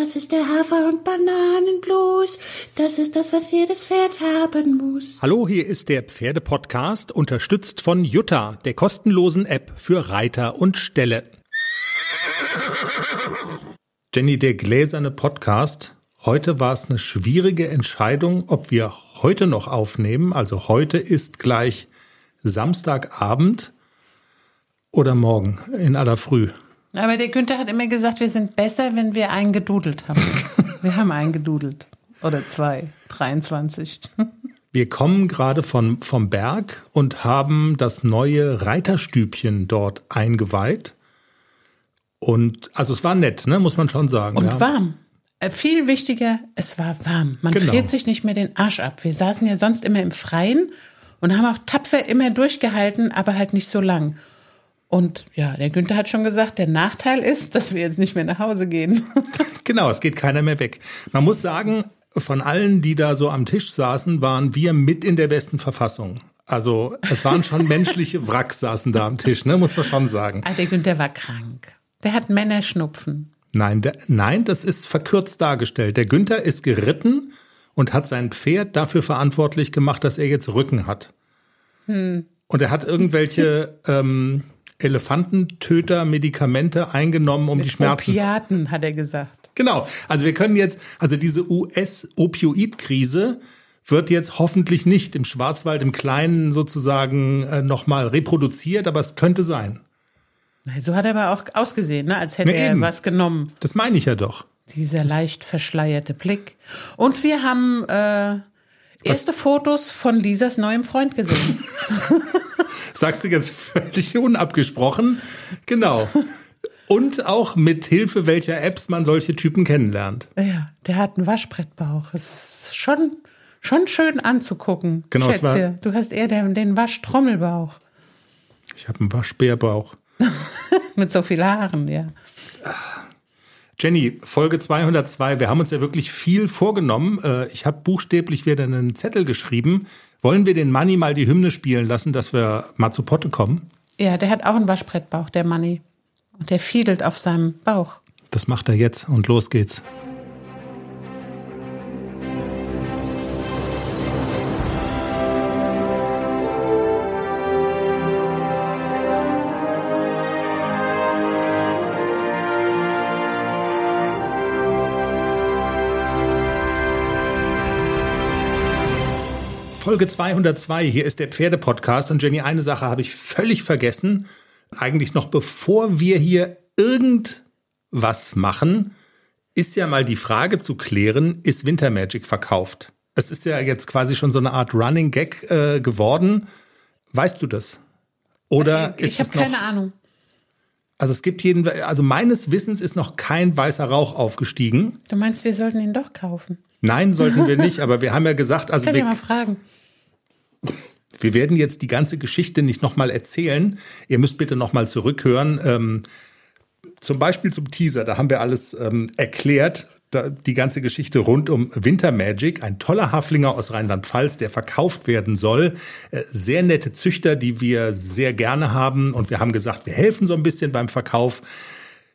Das ist der Hafer- und Bananenblues. Das ist das, was jedes Pferd haben muss. Hallo, hier ist der Pferdepodcast, unterstützt von Jutta, der kostenlosen App für Reiter und Ställe. Jenny, der gläserne Podcast. Heute war es eine schwierige Entscheidung, ob wir heute noch aufnehmen. Also heute ist gleich Samstagabend oder morgen in aller Früh. Aber der Günther hat immer gesagt, wir sind besser, wenn wir einen gedudelt haben. wir haben einen gedudelt. Oder zwei. 23. Wir kommen gerade von, vom Berg und haben das neue Reiterstübchen dort eingeweiht. Und also es war nett, ne, muss man schon sagen. Und ja. warm. Äh, viel wichtiger, es war warm. Man Genau. friert sich nicht mehr den Arsch ab. Wir saßen ja sonst immer im Freien und haben auch tapfer immer durchgehalten, aber halt nicht so lang. Und ja, der Günther hat schon gesagt, der Nachteil ist, dass wir jetzt nicht mehr nach Hause gehen. Genau, es geht keiner mehr weg. Man muss sagen, von allen, die da so am Tisch saßen, waren wir mit in der besten Verfassung. Also es waren schon menschliche Wracks saßen da am Tisch, ne, muss man schon sagen. Ah, der Günther war krank. Der hat Männerschnupfen. Nein, der, nein, das ist verkürzt dargestellt. Der Günther ist geritten und hat sein Pferd dafür verantwortlich gemacht, dass er jetzt Rücken hat. Und er hat irgendwelche ähm, Elefantentöter-Medikamente eingenommen, um die Schmerzen. Opiaten, hat er gesagt. Genau. Also wir können jetzt, also diese US-Opioid-Krise wird jetzt hoffentlich nicht im Schwarzwald im Kleinen sozusagen äh, nochmal reproduziert, aber es könnte sein. So hat er aber auch ausgesehen, ne? als hätte Ja, er eben. was genommen. Das meine ich ja doch. Dieser leicht verschleierte Blick. Und wir haben äh, erste Fotos von Lisas neuem Freund gesehen. Sagst du jetzt völlig unabgesprochen. Genau. Und auch mit Hilfe welcher Apps man solche Typen kennenlernt. ja, der hat einen Waschbrettbauch. Es ist schon, schon schön anzugucken. Genau, Schätze, du hast eher den, den Waschtrommelbauch. Ich habe einen Waschbärbauch. Mit so viel Haaren, ja. Jenny, Folge 202. Wir haben uns ja wirklich viel vorgenommen. Äh, Ich habe buchstäblich wieder einen Zettel geschrieben. Wollen wir den Manni mal die Hymne spielen lassen, dass wir mal zu Potte kommen? Ja, der hat auch einen Waschbrettbauch, der Manni. Und der fiedelt auf seinem Bauch. Das macht er jetzt und los geht's. Folge 202, hier ist der Pferdepodcast und Jenny, eine Sache habe ich völlig vergessen. Eigentlich noch bevor wir hier irgendwas machen, ist ja mal die Frage zu klären, ist Wintermagic verkauft? Es ist ja jetzt quasi schon so eine Art Running Gag äh, geworden. Weißt du das? Oder Äh, ich habe keine Ahnung. Also es gibt jeden, also meines Wissens ist noch kein weißer Rauch aufgestiegen. Du meinst, wir sollten ihn doch kaufen? Nein, sollten wir nicht, aber wir haben ja gesagt, also Kann ich wir, mal fragen. Wir werden jetzt die ganze Geschichte nicht nochmal erzählen. Ihr müsst bitte nochmal zurückhören. Ähm, zum Beispiel zum Teaser, da haben wir alles ähm, erklärt. Da, die ganze Geschichte rund um Wintermagic, ein toller Haflinger aus Rheinland-Pfalz, der verkauft werden soll. Äh, sehr nette Züchter, die wir sehr gerne haben. Und wir haben gesagt, wir helfen so ein bisschen beim Verkauf.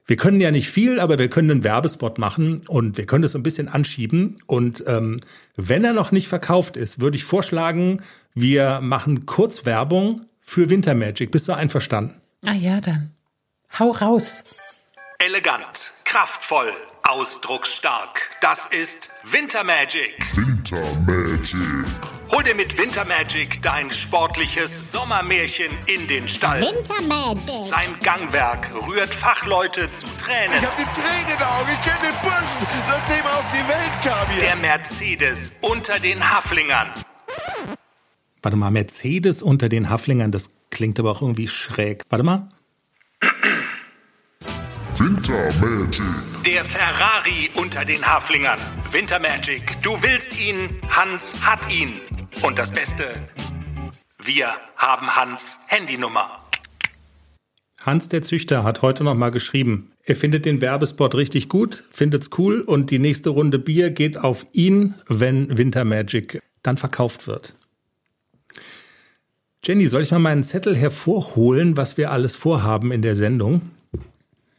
Wir können ja nicht viel, aber wir können einen Werbespot machen und wir können das so ein bisschen anschieben. Und ähm, wenn er noch nicht verkauft ist, würde ich vorschlagen, wir machen kurz Werbung für Wintermagic. Bist du einverstanden? Ah ja, dann. Hau raus. Elegant, kraftvoll, ausdrucksstark. Das ist Wintermagic. Winter Magic. Hol dir mit Wintermagic dein sportliches Sommermärchen in den Stall. Winter Magic. Sein Gangwerk rührt Fachleute zu Tränen. Ich hab die Tränen in den Augen. Ich kenne den Burschen, seitdem er auf die Welt kam hier. Der Mercedes unter den Haflingern. Warte mal, Mercedes unter den Haflingern, das klingt aber auch irgendwie schräg. Warte mal. Winter Magic. Der Ferrari unter den Haflingern. Wintermagic. Du willst ihn, Hans hat ihn. Und das Beste, wir haben Hans Handynummer. Hans der Züchter hat heute noch mal geschrieben, er findet den Werbespot richtig gut, findet's cool und die nächste Runde Bier geht auf ihn, wenn Wintermagic dann verkauft wird. Jenny, soll ich mal meinen Zettel hervorholen, was wir alles vorhaben in der Sendung?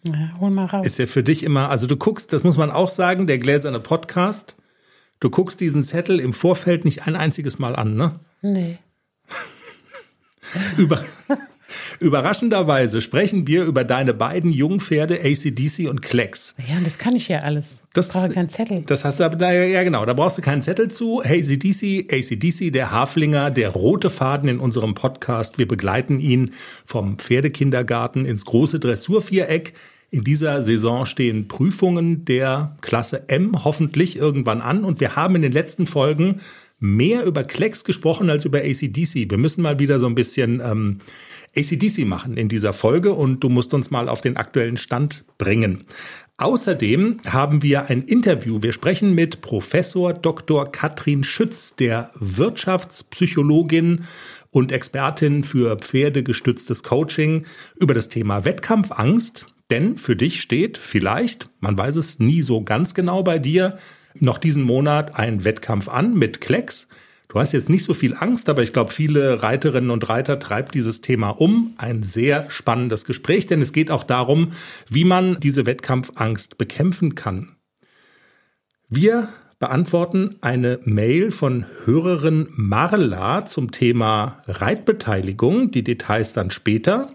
Ja, hol mal raus. Ist ja für dich immer, also du guckst, das muss man auch sagen, der gläserne Podcast, du guckst diesen Zettel im Vorfeld nicht ein einziges Mal an, ne? nee. Über, überraschenderweise sprechen wir über deine beiden Jungpferde ACDC und Klecks. Ja, das kann ich ja alles. Das- ich brauche keinen Zettel. Das hast du aber da, ja genau, da brauchst du keinen Zettel zu. ACDC, ACDC, der Haflinger, der rote Faden in unserem Podcast. Wir begleiten ihn vom Pferdekindergarten ins große Dressurviereck. In dieser Saison stehen Prüfungen der Klasse M hoffentlich irgendwann an und wir haben in den letzten Folgen mehr über Klecks gesprochen als über ACDC. Wir müssen mal wieder so ein bisschen ähm, ACDC machen in dieser Folge und du musst uns mal auf den aktuellen Stand bringen. Außerdem haben wir ein Interview. Wir sprechen mit Professor Dr. Katrin Schütz, der Wirtschaftspsychologin und Expertin für pferdegestütztes Coaching über das Thema Wettkampfangst. Denn für dich steht vielleicht, man weiß es nie so ganz genau bei dir, noch diesen Monat ein Wettkampf an mit Klecks. Du hast jetzt nicht so viel Angst, aber ich glaube, viele Reiterinnen und Reiter treibt dieses Thema um. Ein sehr spannendes Gespräch, denn es geht auch darum, wie man diese Wettkampfangst bekämpfen kann. Wir beantworten eine Mail von Hörerin Marla zum Thema Reitbeteiligung. Die Details dann später.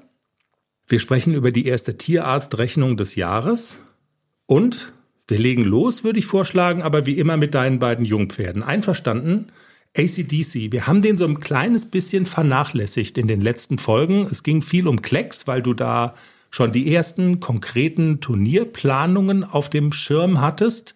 Wir sprechen über die erste Tierarztrechnung des Jahres und wir legen los, würde ich vorschlagen, aber wie immer mit deinen beiden Jungpferden. Einverstanden? ACDC, wir haben den so ein kleines bisschen vernachlässigt in den letzten Folgen. Es ging viel um Klecks, weil du da schon die ersten konkreten Turnierplanungen auf dem Schirm hattest.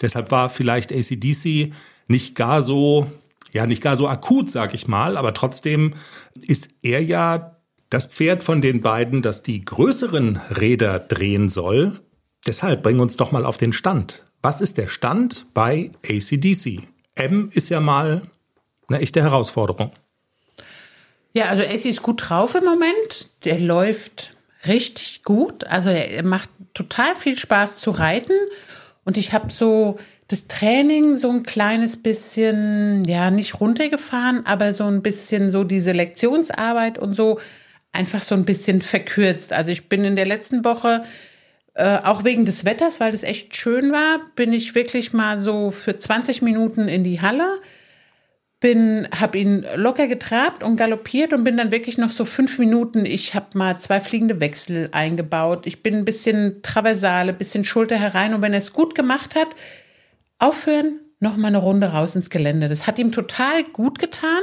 Deshalb war vielleicht ACDC nicht gar so, ja, nicht gar so akut, sag ich mal, aber trotzdem ist er ja das Pferd von den beiden, das die größeren Räder drehen soll. Deshalb bring uns doch mal auf den Stand. Was ist der Stand bei ACDC? M ist ja mal eine echte Herausforderung. Ja, also Essi ist gut drauf im Moment. Der läuft richtig gut. Also er macht total viel Spaß zu reiten. Und ich habe so das Training so ein kleines bisschen, ja, nicht runtergefahren, aber so ein bisschen so diese Lektionsarbeit und so einfach so ein bisschen verkürzt. Also ich bin in der letzten Woche äh, auch wegen des Wetters, weil es echt schön war, bin ich wirklich mal so für 20 Minuten in die Halle, bin, habe ihn locker getrabt und galoppiert und bin dann wirklich noch so fünf Minuten. Ich habe mal zwei fliegende Wechsel eingebaut. Ich bin ein bisschen Traversale, ein bisschen Schulter herein und wenn er es gut gemacht hat, aufhören, noch mal eine Runde raus ins Gelände. Das hat ihm total gut getan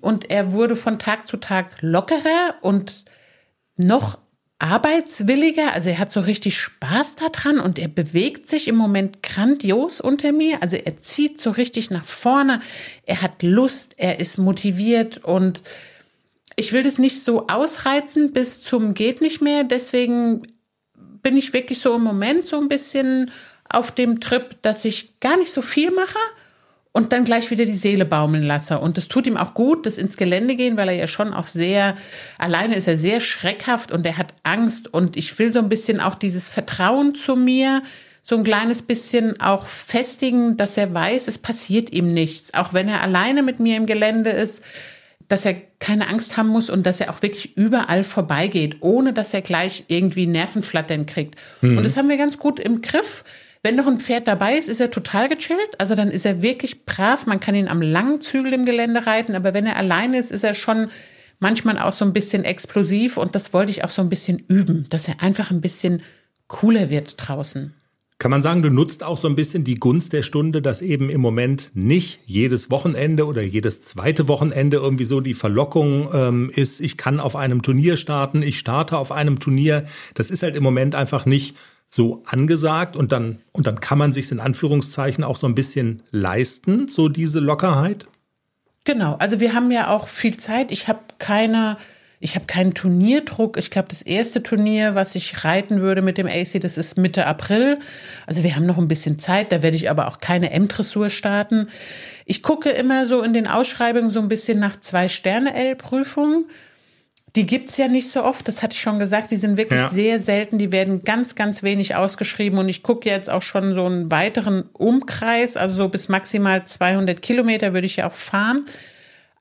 und er wurde von Tag zu Tag lockerer und noch arbeitswilliger. Also er hat so richtig Spaß daran und er bewegt sich im Moment grandios unter mir. Also er zieht so richtig nach vorne. Er hat Lust, er ist motiviert und ich will das nicht so ausreizen bis zum geht nicht mehr. Deswegen bin ich wirklich so im Moment so ein bisschen auf dem Trip, dass ich gar nicht so viel mache und dann gleich wieder die Seele baumeln lasse. Und es tut ihm auch gut, das ins Gelände gehen, weil er ja schon auch sehr, alleine ist er sehr schreckhaft und er hat Angst. Und ich will so ein bisschen auch dieses Vertrauen zu mir, so ein kleines bisschen auch festigen, dass er weiß, es passiert ihm nichts. Auch wenn er alleine mit mir im Gelände ist, dass er keine Angst haben muss und dass er auch wirklich überall vorbeigeht, ohne dass er gleich irgendwie Nervenflattern kriegt. Und das haben wir ganz gut im Griff. Wenn noch ein Pferd dabei ist, ist er total gechillt. Also dann ist er wirklich brav. Man kann ihn am langen Zügel im Gelände reiten. Aber wenn er alleine ist, ist er schon manchmal auch so ein bisschen explosiv. Und das wollte ich auch so ein bisschen üben, dass er einfach ein bisschen cooler wird draußen. Kann man sagen, du nutzt auch so ein bisschen die Gunst der Stunde, dass eben im Moment nicht jedes Wochenende oder jedes zweite Wochenende irgendwie so die Verlockung ähm, ist, ich kann auf einem Turnier starten, ich starte auf einem Turnier. Das ist halt im Moment einfach nicht so angesagt und dann, und dann kann man sich in Anführungszeichen auch so ein bisschen leisten, so diese Lockerheit. Genau, also wir haben ja auch viel Zeit. Ich habe keine, ich habe keinen Turnierdruck. Ich glaube, das erste Turnier, was ich reiten würde mit dem AC, das ist Mitte April. Also wir haben noch ein bisschen Zeit. Da werde ich aber auch keine M-Dressur starten. Ich gucke immer so in den Ausschreibungen so ein bisschen nach zwei Die gibt's ja nicht so oft, das hatte ich schon gesagt. Die sind wirklich Ja. sehr selten. Die werden ganz, ganz wenig ausgeschrieben. Und ich gucke jetzt auch schon so einen weiteren Umkreis, also so bis maximal 200 Kilometer würde ich ja auch fahren.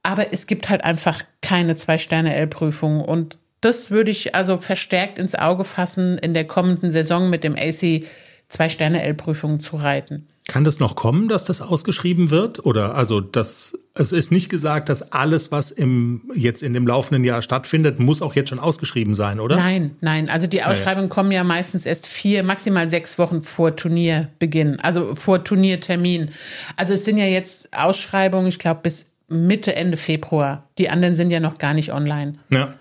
Aber es gibt halt einfach keine Zwei-Sterne-L-Prüfung. Und das würde ich also verstärkt ins Auge fassen, in der kommenden Saison mit dem AC Zwei-Sterne-L-Prüfungen zu reiten. Kann das noch kommen, dass das ausgeschrieben wird? Oder also das, es ist nicht gesagt, dass alles, was im, jetzt in dem laufenden Jahr stattfindet, muss auch jetzt schon ausgeschrieben sein, oder? Nein, nein. Also die Ausschreibungen kommen ja meistens erst vier, maximal sechs Wochen vor Turnierbeginn, also vor Turniertermin. Also es sind ja jetzt Ausschreibungen, ich glaube, bis Mitte, Ende Februar. Die anderen sind ja noch gar nicht online. Ja.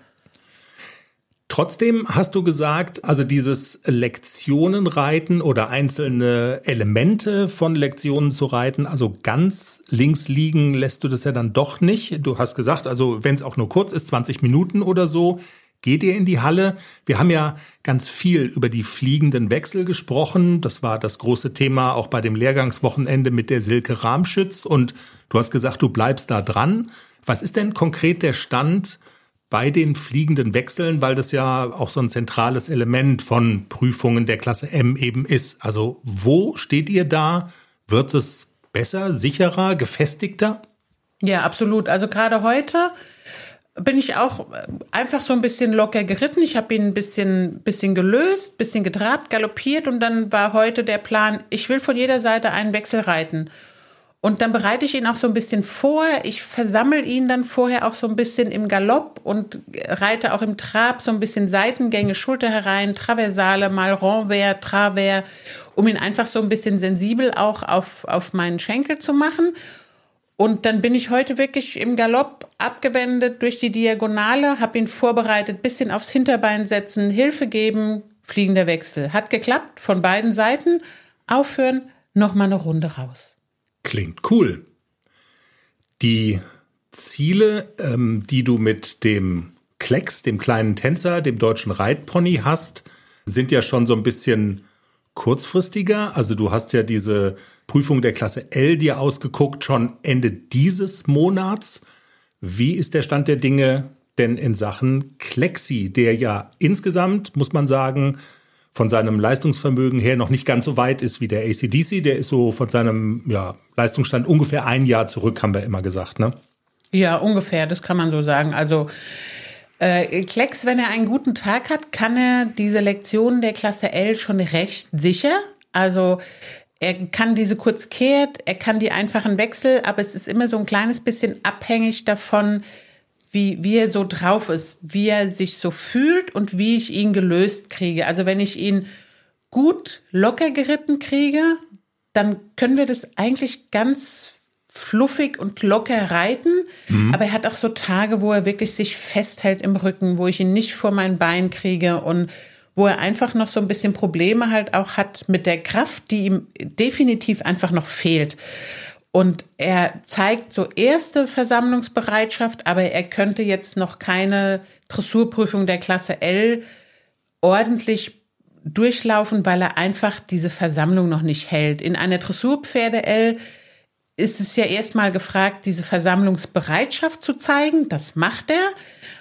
Trotzdem hast du gesagt, also dieses Lektionenreiten oder einzelne Elemente von Lektionen zu reiten, also ganz links liegen lässt du das ja dann doch nicht. Du hast gesagt, also wenn es auch nur kurz ist, 20 Minuten oder so, geht ihr in die Halle. Wir haben ja ganz viel über die fliegenden Wechsel gesprochen. Das war das große Thema auch bei dem Lehrgangswochenende mit der Silke Rahmschütz. Und du hast gesagt, du bleibst da dran. Was ist denn konkret der Stand bei den fliegenden Wechseln, weil das ja auch so ein zentrales Element von Prüfungen der Klasse M eben ist. Also wo steht ihr da? Wird es besser, sicherer, gefestigter? Ja, absolut. Also gerade heute bin ich auch einfach so ein bisschen locker geritten. Ich habe ihn ein bisschen, bisschen gelöst, bisschen getrabt, galoppiert und dann war heute der Plan, ich will von jeder Seite einen Wechsel reiten. Und dann bereite ich ihn auch so ein bisschen vor. Ich versammle ihn dann vorher auch so ein bisschen im Galopp und reite auch im Trab so ein bisschen Seitengänge, Schulter herein, Traversale, mal Renvers, Travers, um ihn einfach so ein bisschen sensibel auch auf, auf meinen Schenkel zu machen. Und dann bin ich heute wirklich im Galopp abgewendet durch die Diagonale, habe ihn vorbereitet, bisschen aufs Hinterbein setzen, Hilfe geben, fliegender Wechsel. Hat geklappt von beiden Seiten. Aufhören, nochmal eine Runde raus. Klingt cool. Die Ziele, ähm, die du mit dem Klecks, dem kleinen Tänzer, dem deutschen Reitpony hast, sind ja schon so ein bisschen kurzfristiger. Also du hast ja diese Prüfung der Klasse L dir ausgeguckt, schon Ende dieses Monats. Wie ist der Stand der Dinge denn in Sachen Klexi, der ja insgesamt, muss man sagen, von seinem Leistungsvermögen her noch nicht ganz so weit ist wie der ACDC. Der ist so von seinem ja, Leistungsstand ungefähr ein Jahr zurück, haben wir immer gesagt, ne? Ja, ungefähr, das kann man so sagen. Also äh, Klecks, wenn er einen guten Tag hat, kann er diese Lektionen der Klasse L schon recht sicher. Also er kann diese kurz kehrt, er kann die einfachen Wechsel, aber es ist immer so ein kleines bisschen abhängig davon, wie, wie er so drauf ist, wie er sich so fühlt und wie ich ihn gelöst kriege. Also wenn ich ihn gut locker geritten kriege, dann können wir das eigentlich ganz fluffig und locker reiten. Mhm. Aber er hat auch so Tage, wo er wirklich sich festhält im Rücken, wo ich ihn nicht vor mein Bein kriege und wo er einfach noch so ein bisschen Probleme halt auch hat mit der Kraft, die ihm definitiv einfach noch fehlt. Und er zeigt so erste Versammlungsbereitschaft, aber er könnte jetzt noch keine Dressurprüfung der Klasse L ordentlich durchlaufen, weil er einfach diese Versammlung noch nicht hält. In einer Dressurpferde L ist es ja erstmal gefragt, diese Versammlungsbereitschaft zu zeigen. Das macht er.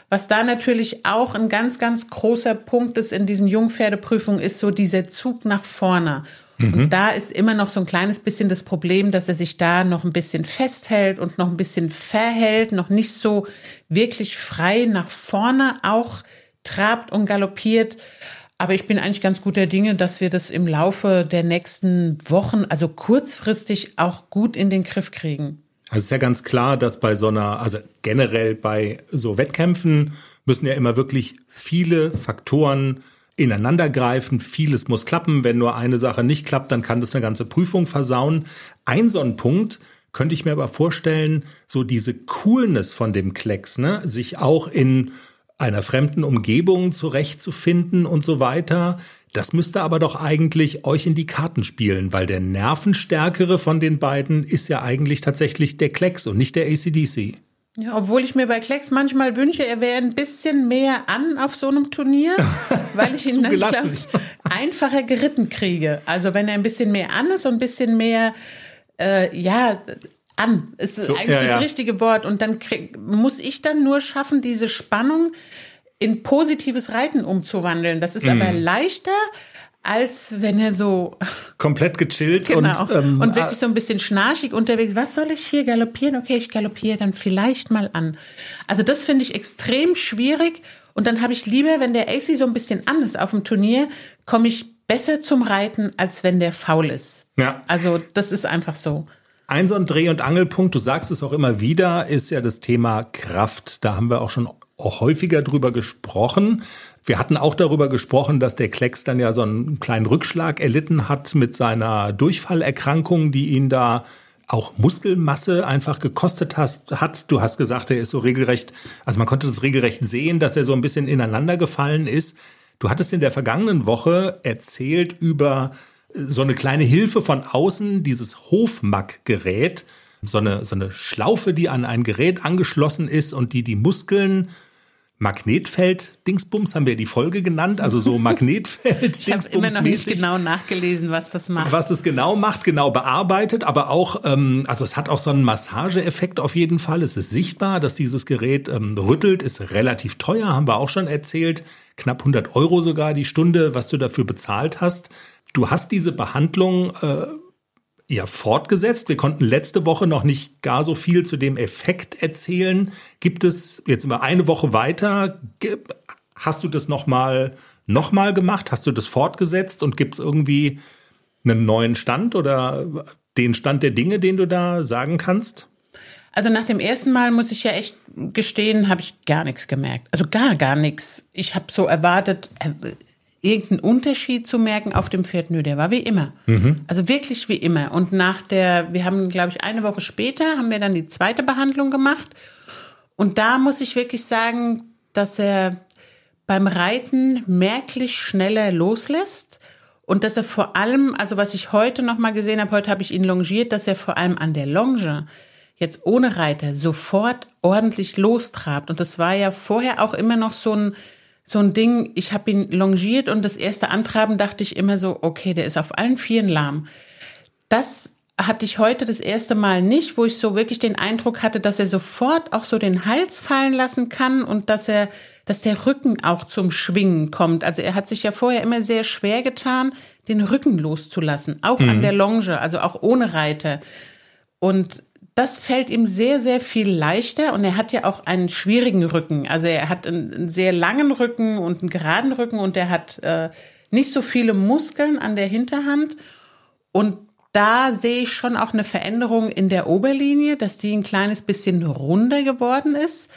Was da natürlich auch ein ganz, ganz großer Punkt ist in diesen Jungpferdeprüfungen, ist so dieser Zug nach vorne. Und mhm. da ist immer noch so ein kleines bisschen das Problem, dass er sich da noch ein bisschen festhält und noch ein bisschen verhält, noch nicht so wirklich frei nach vorne auch trabt und galoppiert. Aber ich bin eigentlich ganz guter Dinge, dass wir das im Laufe der nächsten Wochen, also kurzfristig, auch gut in den Griff kriegen. Also es ist ja ganz klar, dass bei so einer, also generell bei so Wettkämpfen müssen ja immer wirklich viele Faktoren ineinandergreifen. Vieles muss klappen. Wenn nur eine Sache nicht klappt, dann kann das eine ganze Prüfung versauen. Ein so ein Punkt könnte ich mir aber vorstellen, so diese Coolness von dem Klecks, ne, sich auch in einer fremden Umgebung zurechtzufinden und so weiter. Das müsste aber doch eigentlich euch in die Karten spielen, weil der nervenstärkere von den beiden ist ja eigentlich tatsächlich der Klecks und nicht der ACDC. Ja, obwohl ich mir bei Klecks manchmal wünsche, er wäre ein bisschen mehr an auf so einem Turnier, weil ich ihn dann glaub, einfacher geritten kriege. Also wenn er ein bisschen mehr an ist und ein bisschen mehr, äh, ja, an ist so, eigentlich ja, das ja. richtige Wort. Und dann krieg, muss ich dann nur schaffen, diese Spannung in positives Reiten umzuwandeln. Das ist mm. aber leichter, als wenn er so komplett gechillt genau. und, ähm, und wirklich so ein bisschen schnarchig unterwegs. Was soll ich hier galoppieren? Okay, ich galoppiere dann vielleicht mal an. Also das finde ich extrem schwierig Und dann habe ich lieber, wenn der AC so ein bisschen an ist auf dem Turnier, komme ich besser zum Reiten, als wenn der faul ist. Ja. Also das ist einfach so. Ein so ein Dreh- und Angelpunkt, du sagst es auch immer wieder, ist ja das Thema Kraft. Da haben wir auch schon häufiger drüber gesprochen. Wir hatten auch darüber gesprochen, dass der Klecks dann ja so einen kleinen Rückschlag erlitten hat mit seiner Durchfallerkrankung, die ihn da auch Muskelmasse einfach gekostet hast, hat. Du hast gesagt, er ist so regelrecht, also man konnte das regelrecht sehen, dass er so ein bisschen ineinander gefallen ist. Du hattest in der vergangenen Woche erzählt über so eine kleine Hilfe von außen, dieses Hofmack-Gerät, so eine, so eine Schlaufe, die an ein Gerät angeschlossen ist und die die Muskeln Magnetfeld-Dingsbums haben wir die Folge genannt, also so Magnetfeld. Ich habe immer noch nicht genau nachgelesen, was das macht. Was es genau macht, genau bearbeitet, aber auch, ähm, also es hat auch so einen Massageeffekt auf jeden Fall. Es ist sichtbar, dass dieses Gerät ähm, rüttelt, ist relativ teuer, haben wir auch schon erzählt, knapp 100 Euro sogar die Stunde, was du dafür bezahlt hast. Du hast diese Behandlung äh, ja fortgesetzt. Wir konnten letzte Woche noch nicht gar so viel zu dem Effekt erzählen. Gibt es jetzt immer eine Woche weiter? Hast du das noch mal noch mal gemacht? Hast du das fortgesetzt und gibt es irgendwie einen neuen Stand oder den Stand der Dinge, den du da sagen kannst? Also nach dem ersten Mal muss ich ja echt gestehen, habe ich gar nichts gemerkt. Also gar, gar nichts. Ich habe so erwartet, äh, irgendeinen Unterschied zu merken auf dem Pferd. Nö, der war wie immer. Mhm. Also wirklich wie immer. Und nach der, wir haben, glaube ich, eine Woche später haben wir dann die zweite Behandlung gemacht. Und da muss ich wirklich sagen, dass er beim Reiten merklich schneller loslässt. Und dass er vor allem, also was ich heute noch mal gesehen habe, heute habe ich ihn longiert, dass er vor allem an der Longe jetzt ohne Reiter sofort ordentlich lostrabt. Und das war ja vorher auch immer noch so ein, so ein Ding, ich habe ihn longiert und das erste Antraben dachte ich immer so, okay, der ist auf allen Vieren lahm. Das hatte ich heute das erste Mal nicht, wo ich so wirklich den Eindruck hatte, dass er sofort auch so den Hals fallen lassen kann und dass er, dass der Rücken auch zum Schwingen kommt. Also er hat sich ja vorher immer sehr schwer getan, den Rücken loszulassen, auch mhm. an der Longe, also auch ohne Reiter. Und das fällt ihm sehr, sehr viel leichter und er hat ja auch einen schwierigen Rücken. Also er hat einen, einen sehr langen Rücken und einen geraden Rücken und er hat äh, nicht so viele Muskeln an der Hinterhand. Und da sehe ich schon auch eine Veränderung in der Oberlinie, dass die ein kleines bisschen runder geworden ist.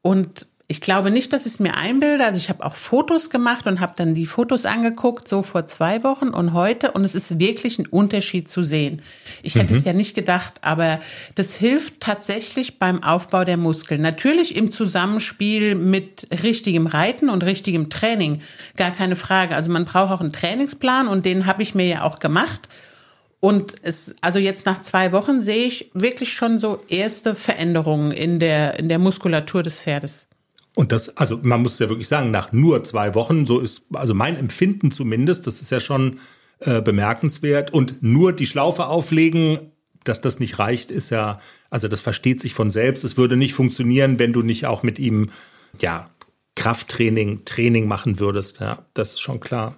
Und ich glaube nicht, dass ich es mir einbilde. Also ich habe auch Fotos gemacht und habe dann die Fotos angeguckt, so vor zwei Wochen und heute. Und es ist wirklich ein Unterschied zu sehen. Ich hätte mhm. es ja nicht gedacht, aber das hilft tatsächlich beim Aufbau der Muskeln. Natürlich im Zusammenspiel mit richtigem Reiten und richtigem Training. Gar keine Frage. Also man braucht auch einen Trainingsplan und den habe ich mir ja auch gemacht. Und es, also jetzt nach zwei Wochen sehe ich wirklich schon so erste Veränderungen in der, in der Muskulatur des Pferdes. Und das, also man muss ja wirklich sagen, nach nur zwei Wochen, so ist, also mein Empfinden zumindest, das ist ja schon äh, bemerkenswert. Und nur die Schlaufe auflegen, dass das nicht reicht, ist ja, also das versteht sich von selbst. Es würde nicht funktionieren, wenn du nicht auch mit ihm, ja, Krafttraining, Training machen würdest. Ja, das ist schon klar.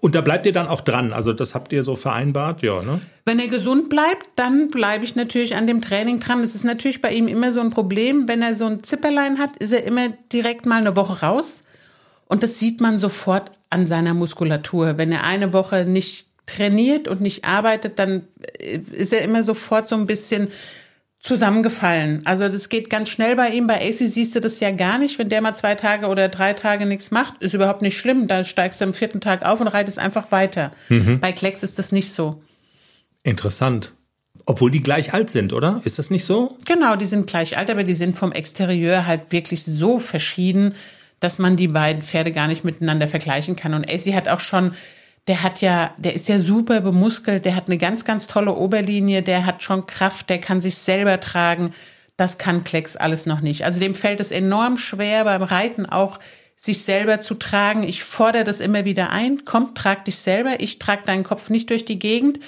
Und da bleibt ihr dann auch dran. Also das habt ihr so vereinbart, ja, ne? Wenn er gesund bleibt, dann bleibe ich natürlich an dem Training dran. Das ist natürlich bei ihm immer so ein Problem. Wenn er so ein Zipperlein hat, ist er immer direkt mal eine Woche raus. Und das sieht man sofort an seiner Muskulatur. Wenn er eine Woche nicht trainiert und nicht arbeitet, dann ist er immer sofort so ein bisschen zusammengefallen. Also das geht ganz schnell bei ihm. Bei AC siehst du das ja gar nicht. Wenn der mal zwei Tage oder drei Tage nichts macht, ist überhaupt nicht schlimm. Da steigst du am vierten Tag auf und reitest einfach weiter. Mhm. Bei Klecks ist das nicht so. Interessant. Obwohl die gleich alt sind, oder? Ist das nicht so? Genau, die sind gleich alt, aber die sind vom Exterieur halt wirklich so verschieden, dass man die beiden Pferde gar nicht miteinander vergleichen kann. Und AC hat auch schon der hat ja, der ist ja super bemuskelt, der hat eine ganz, ganz tolle Oberlinie, der hat schon Kraft, der kann sich selber tragen. Das kann Klecks alles noch nicht. Also dem fällt es enorm schwer beim Reiten auch sich selber zu tragen. Ich fordere das immer wieder ein. Komm, trag dich selber. Ich trage deinen Kopf nicht durch die Gegend.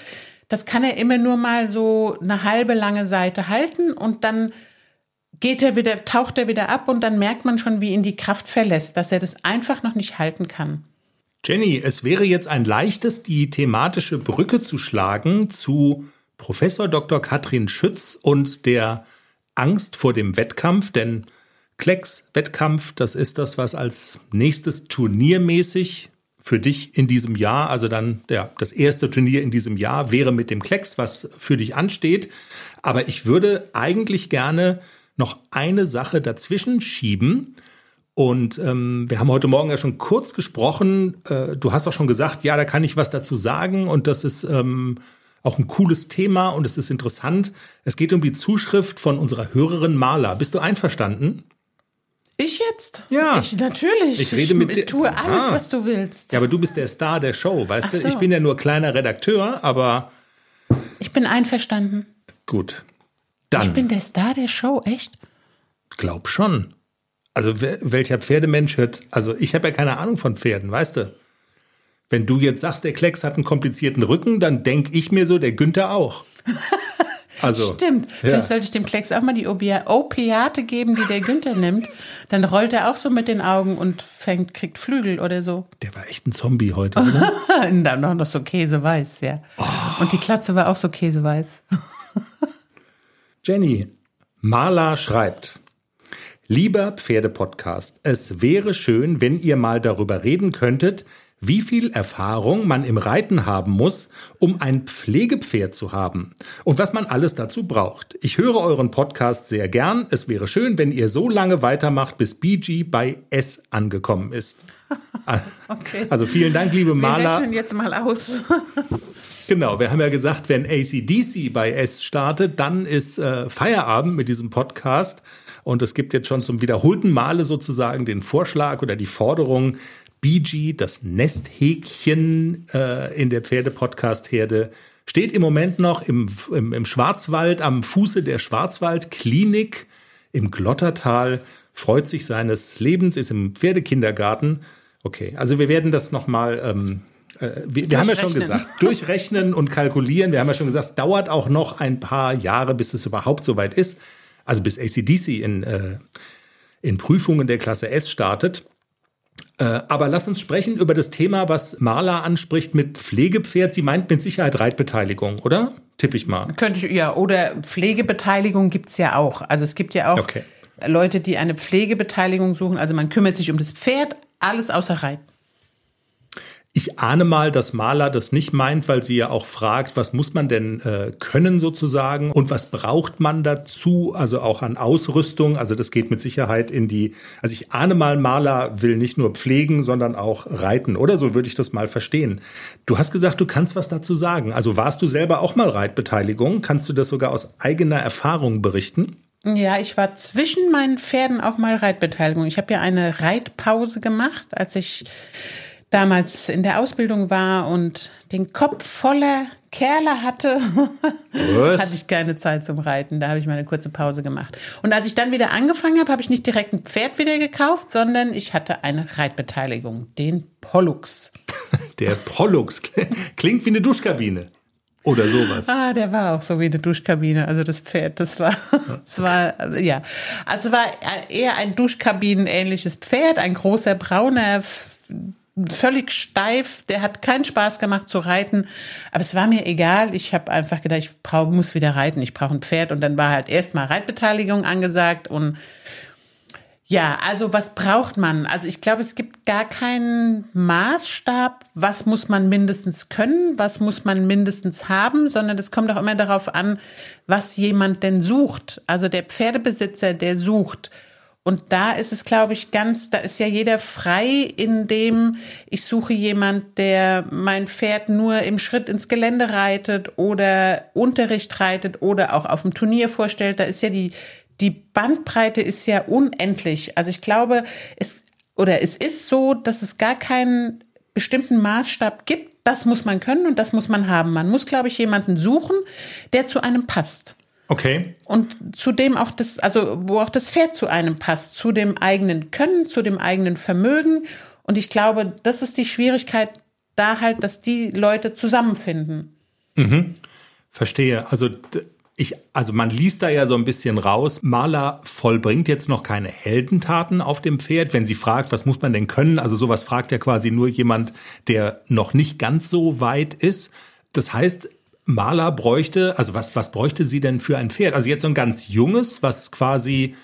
Das kann er immer nur mal so eine halbe lange Seite halten und dann geht er wieder, taucht er wieder ab und dann merkt man schon, wie ihn die Kraft verlässt, dass er das einfach noch nicht halten kann. Jenny, es wäre jetzt ein leichtes, die thematische Brücke zu schlagen zu Professor Dr. Katrin Schütz und der Angst vor dem Wettkampf, denn Klecks Wettkampf, das ist das, was als nächstes turniermäßig für dich in diesem Jahr, also dann ja, das erste Turnier in diesem Jahr wäre mit dem Klecks, was für dich ansteht. Aber ich würde eigentlich gerne noch eine Sache dazwischen schieben. Und ähm, wir haben heute Morgen ja schon kurz gesprochen. Äh, du hast auch schon gesagt, ja, da kann ich was dazu sagen. Und das ist ähm, auch ein cooles Thema und es ist interessant. Es geht um die Zuschrift von unserer Hörerin Maler. Bist du einverstanden? Ich jetzt? Ja. Ich, natürlich. Ich rede mit dir. Ich tue alles, Ah. was du willst. Ja, aber du bist der Star der Show, weißt Ach du? so. Ich bin ja nur kleiner Redakteur, aber ich bin einverstanden. gut. Ich Dann bin der Star der Show, echt? glaub schon. Also welcher Pferdemensch hört, also ich habe ja keine Ahnung von Pferden, weißt du? Wenn du jetzt sagst, der Klecks hat einen komplizierten Rücken, dann denk ich mir so, der Günther auch. Also, Stimmt. Ja. Vielleicht sollte ich dem Klecks auch mal die Opi- Opiate geben, die der Günther nimmt. Dann rollt er auch so mit den Augen und fängt, kriegt Flügel oder so. Der war echt ein Zombie heute, oder? Dann noch, noch so käseweiß, ja. Und die Klatze war auch so käseweiß. Jenny, Marla schreibt, Lieber Pferdepodcast, es wäre schön, wenn ihr mal darüber reden könntet, wie viel Erfahrung man im Reiten haben muss, um ein Pflegepferd zu haben und was man alles dazu braucht. Ich höre euren Podcast sehr gern. Es wäre schön, wenn ihr so lange weitermacht, bis BG bei S angekommen ist. Okay. Also vielen Dank, liebe Wir Marla. rechnen jetzt mal aus. Genau, wir haben ja gesagt, wenn ACDC bei S startet, dann ist äh, Feierabend mit diesem Podcast. Und es gibt jetzt schon zum wiederholten Male sozusagen den Vorschlag oder die Forderung, BG, das Nesthäkchen äh, in der Pferde-Podcast-Herde, steht im Moment noch im, im, im Schwarzwald, am Fuße der Schwarzwaldklinik im Glottertal, freut sich seines Lebens, ist im Pferdekindergarten. Okay, also wir werden das nochmal, ähm, äh, wir, wir haben ja schon gesagt, durchrechnen und kalkulieren. Wir haben ja schon gesagt, es dauert auch noch ein paar Jahre, bis es überhaupt soweit ist. Also bis ACDC in, äh, in Prüfungen der Klasse S startet. Äh, aber lass uns sprechen über das Thema, was Marla anspricht mit Pflegepferd. Sie meint mit Sicherheit Reitbeteiligung, oder? Tippe ich mal. Könnte ich, ja, oder Pflegebeteiligung gibt's ja auch. Also es gibt ja auch Okay. Leute, die eine Pflegebeteiligung suchen. Also man kümmert sich um das Pferd, alles außer Reiten. Ich ahne mal, dass Maler das nicht meint, weil sie ja auch fragt, was muss man denn äh, können sozusagen und was braucht man dazu, also auch an Ausrüstung. Also das geht mit Sicherheit in die, also ich ahne mal, Maler will nicht nur pflegen, sondern auch reiten oder so würde ich das mal verstehen. Du hast gesagt, du kannst was dazu sagen. Also warst du selber auch mal Reitbeteiligung? Kannst du das sogar aus eigener Erfahrung berichten? Ja, ich war zwischen meinen Pferden auch mal Reitbeteiligung. Ich habe ja eine Reitpause gemacht, als ich damals in der Ausbildung war und den Kopf voller Kerle hatte, hatte ich keine Zeit zum Reiten. Da habe ich mal eine kurze Pause gemacht. Und als ich dann wieder angefangen habe, habe ich nicht direkt ein Pferd wieder gekauft, sondern ich hatte eine Reitbeteiligung, den Pollux. Der Pollux klingt wie eine Duschkabine oder sowas. Ah, der war auch so wie eine Duschkabine. Also das Pferd, das war, das war, ja. Also war eher ein Duschkabinenähnliches Pferd, ein großer brauner, völlig steif. Der hat keinen Spaß gemacht zu reiten. Aber es war mir egal. Ich habe einfach gedacht, ich brauch, muss wieder reiten. Ich brauche ein Pferd. Und dann war halt erstmal Reitbeteiligung angesagt und ja, also was braucht man? Also ich glaube, es gibt gar keinen Maßstab, was muss man mindestens können, was muss man mindestens haben, sondern es kommt auch immer darauf an, was jemand denn sucht. Also der Pferdebesitzer, der sucht. Und da ist es, glaube ich, ganz, da ist ja jeder frei, in dem ich suche jemand, der mein Pferd nur im Schritt ins Gelände reitet oder Unterricht reitet oder auch auf dem Turnier vorstellt. Da ist ja die, die Bandbreite ist ja unendlich. Also ich glaube, es, oder es ist so, dass es gar keinen bestimmten Maßstab gibt. Das muss man können und das muss man haben. Man muss, glaube ich, jemanden suchen, der zu einem passt. Okay. Und zu dem auch das, also wo auch das Pferd zu einem passt, zu dem eigenen Können, zu dem eigenen Vermögen. Und ich glaube, das ist die Schwierigkeit da halt, dass die Leute zusammenfinden. Verstehe. Also ich, also man liest da ja so ein bisschen raus. Maler vollbringt jetzt noch keine Heldentaten auf dem Pferd, wenn sie fragt, was muss man denn können? Also sowas fragt ja quasi nur jemand, der noch nicht ganz so weit ist. Das heißt, Maler bräuchte, also was, was bräuchte sie denn für ein Pferd? Also jetzt so ein ganz junges, was quasi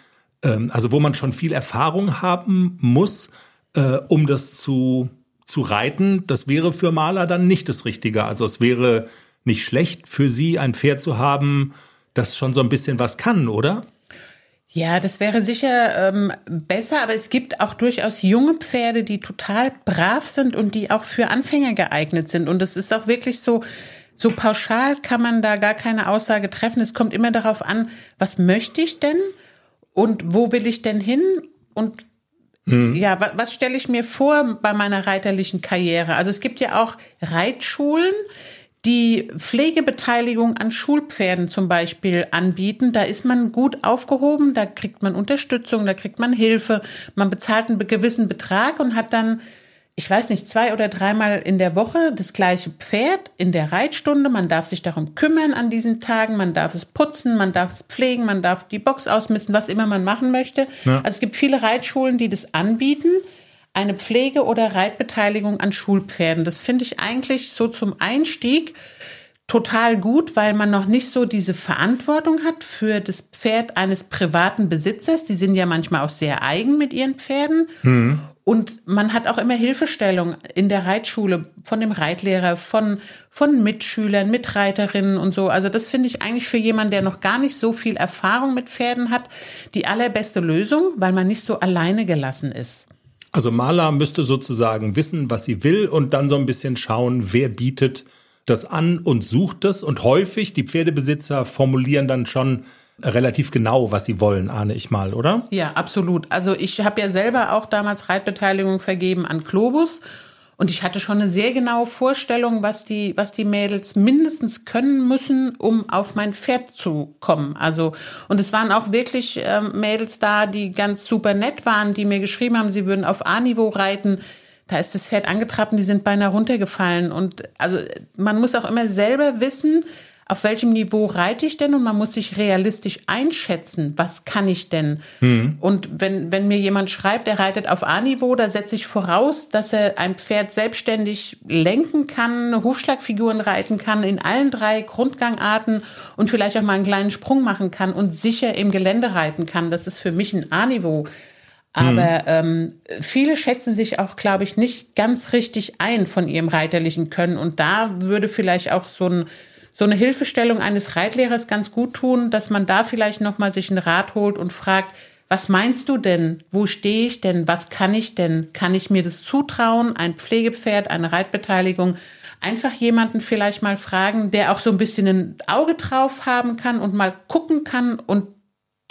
ähm, also wo man schon viel Erfahrung haben muss, äh, um das zu, zu reiten. Das wäre für Maler dann nicht das Richtige. Also es wäre nicht schlecht für sie, ein Pferd zu haben, das schon so ein bisschen was kann, oder? Ja, das wäre sicher ähm, besser, aber es gibt auch durchaus junge Pferde, die total brav sind und die auch für Anfänger geeignet sind. Und es ist auch wirklich so, so pauschal kann man da gar keine Aussage treffen. Es kommt immer darauf an, was möchte ich denn und wo will ich denn hin und mhm. ja, was, was stelle ich mir vor bei meiner reiterlichen Karriere? Also es gibt ja auch Reitschulen, die Pflegebeteiligung an Schulpferden zum Beispiel anbieten. Da ist man gut aufgehoben, da kriegt man Unterstützung, da kriegt man Hilfe, man bezahlt einen gewissen Betrag und hat dann, ich weiß nicht, zwei oder dreimal in der Woche das gleiche Pferd in der Reitstunde. Man darf sich darum kümmern an diesen Tagen, man darf es putzen, man darf es pflegen, man darf die Box ausmisten, was immer man machen möchte. Ja. Also es gibt viele Reitschulen, die das anbieten eine Pflege- oder Reitbeteiligung an Schulpferden. Das finde ich eigentlich so zum Einstieg total gut, weil man noch nicht so diese Verantwortung hat für das Pferd eines privaten Besitzers. Die sind ja manchmal auch sehr eigen mit ihren Pferden. Mhm. Und man hat auch immer Hilfestellung in der Reitschule von dem Reitlehrer, von, von Mitschülern, Mitreiterinnen und so. Also das finde ich eigentlich für jemanden, der noch gar nicht so viel Erfahrung mit Pferden hat, die allerbeste Lösung, weil man nicht so alleine gelassen ist. Also Maler müsste sozusagen wissen, was sie will und dann so ein bisschen schauen, wer bietet das an und sucht das. Und häufig, die Pferdebesitzer formulieren dann schon relativ genau, was sie wollen, ahne ich mal, oder? Ja, absolut. Also ich habe ja selber auch damals Reitbeteiligung vergeben an Globus und ich hatte schon eine sehr genaue Vorstellung, was die, was die Mädels mindestens können müssen, um auf mein Pferd zu kommen. Also, und es waren auch wirklich ähm, Mädels da, die ganz super nett waren, die mir geschrieben haben, sie würden auf A-Niveau reiten. Da ist das Pferd angetrabt und die sind beinahe runtergefallen. Und also man muss auch immer selber wissen, auf welchem Niveau reite ich denn und man muss sich realistisch einschätzen, was kann ich denn? Mhm. Und wenn, wenn mir jemand schreibt, er reitet auf A-Niveau, da setze ich voraus, dass er ein Pferd selbstständig lenken kann, Hufschlagfiguren reiten kann in allen drei Grundgangarten und vielleicht auch mal einen kleinen Sprung machen kann und sicher im Gelände reiten kann. Das ist für mich ein A-Niveau. Aber mhm. ähm, viele schätzen sich auch, glaube ich, nicht ganz richtig ein von ihrem reiterlichen Können. Und da würde vielleicht auch so ein so eine Hilfestellung eines Reitlehrers ganz gut tun, dass man da vielleicht nochmal sich einen Rat holt und fragt, was meinst du denn? Wo stehe ich denn? Was kann ich denn? Kann ich mir das zutrauen? Ein Pflegepferd, eine Reitbeteiligung? Einfach jemanden vielleicht mal fragen, der auch so ein bisschen ein Auge drauf haben kann und mal gucken kann und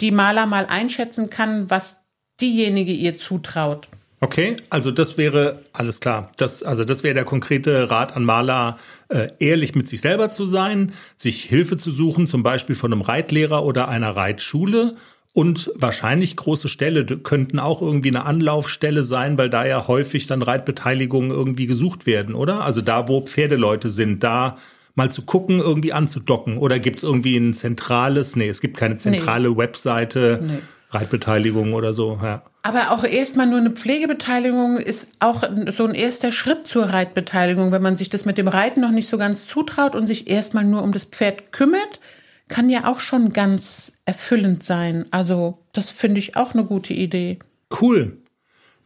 die Maler mal einschätzen kann, was diejenige ihr zutraut. Okay, also das wäre alles klar. Das, also das wäre der konkrete Rat an Maler, äh, ehrlich mit sich selber zu sein, sich Hilfe zu suchen, zum Beispiel von einem Reitlehrer oder einer Reitschule. Und wahrscheinlich große Ställe könnten auch irgendwie eine Anlaufstelle sein, weil da ja häufig dann Reitbeteiligungen irgendwie gesucht werden, oder? Also da, wo Pferdeleute sind, da mal zu gucken, irgendwie anzudocken. Oder gibt es irgendwie ein zentrales, nee, es gibt keine zentrale nee. Webseite, nee. Reitbeteiligung oder so, ja. Aber auch erstmal nur eine Pflegebeteiligung ist auch so ein erster Schritt zur Reitbeteiligung. Wenn man sich das mit dem Reiten noch nicht so ganz zutraut und sich erstmal nur um das Pferd kümmert, kann ja auch schon ganz erfüllend sein. Also, das finde ich auch eine gute Idee. Cool.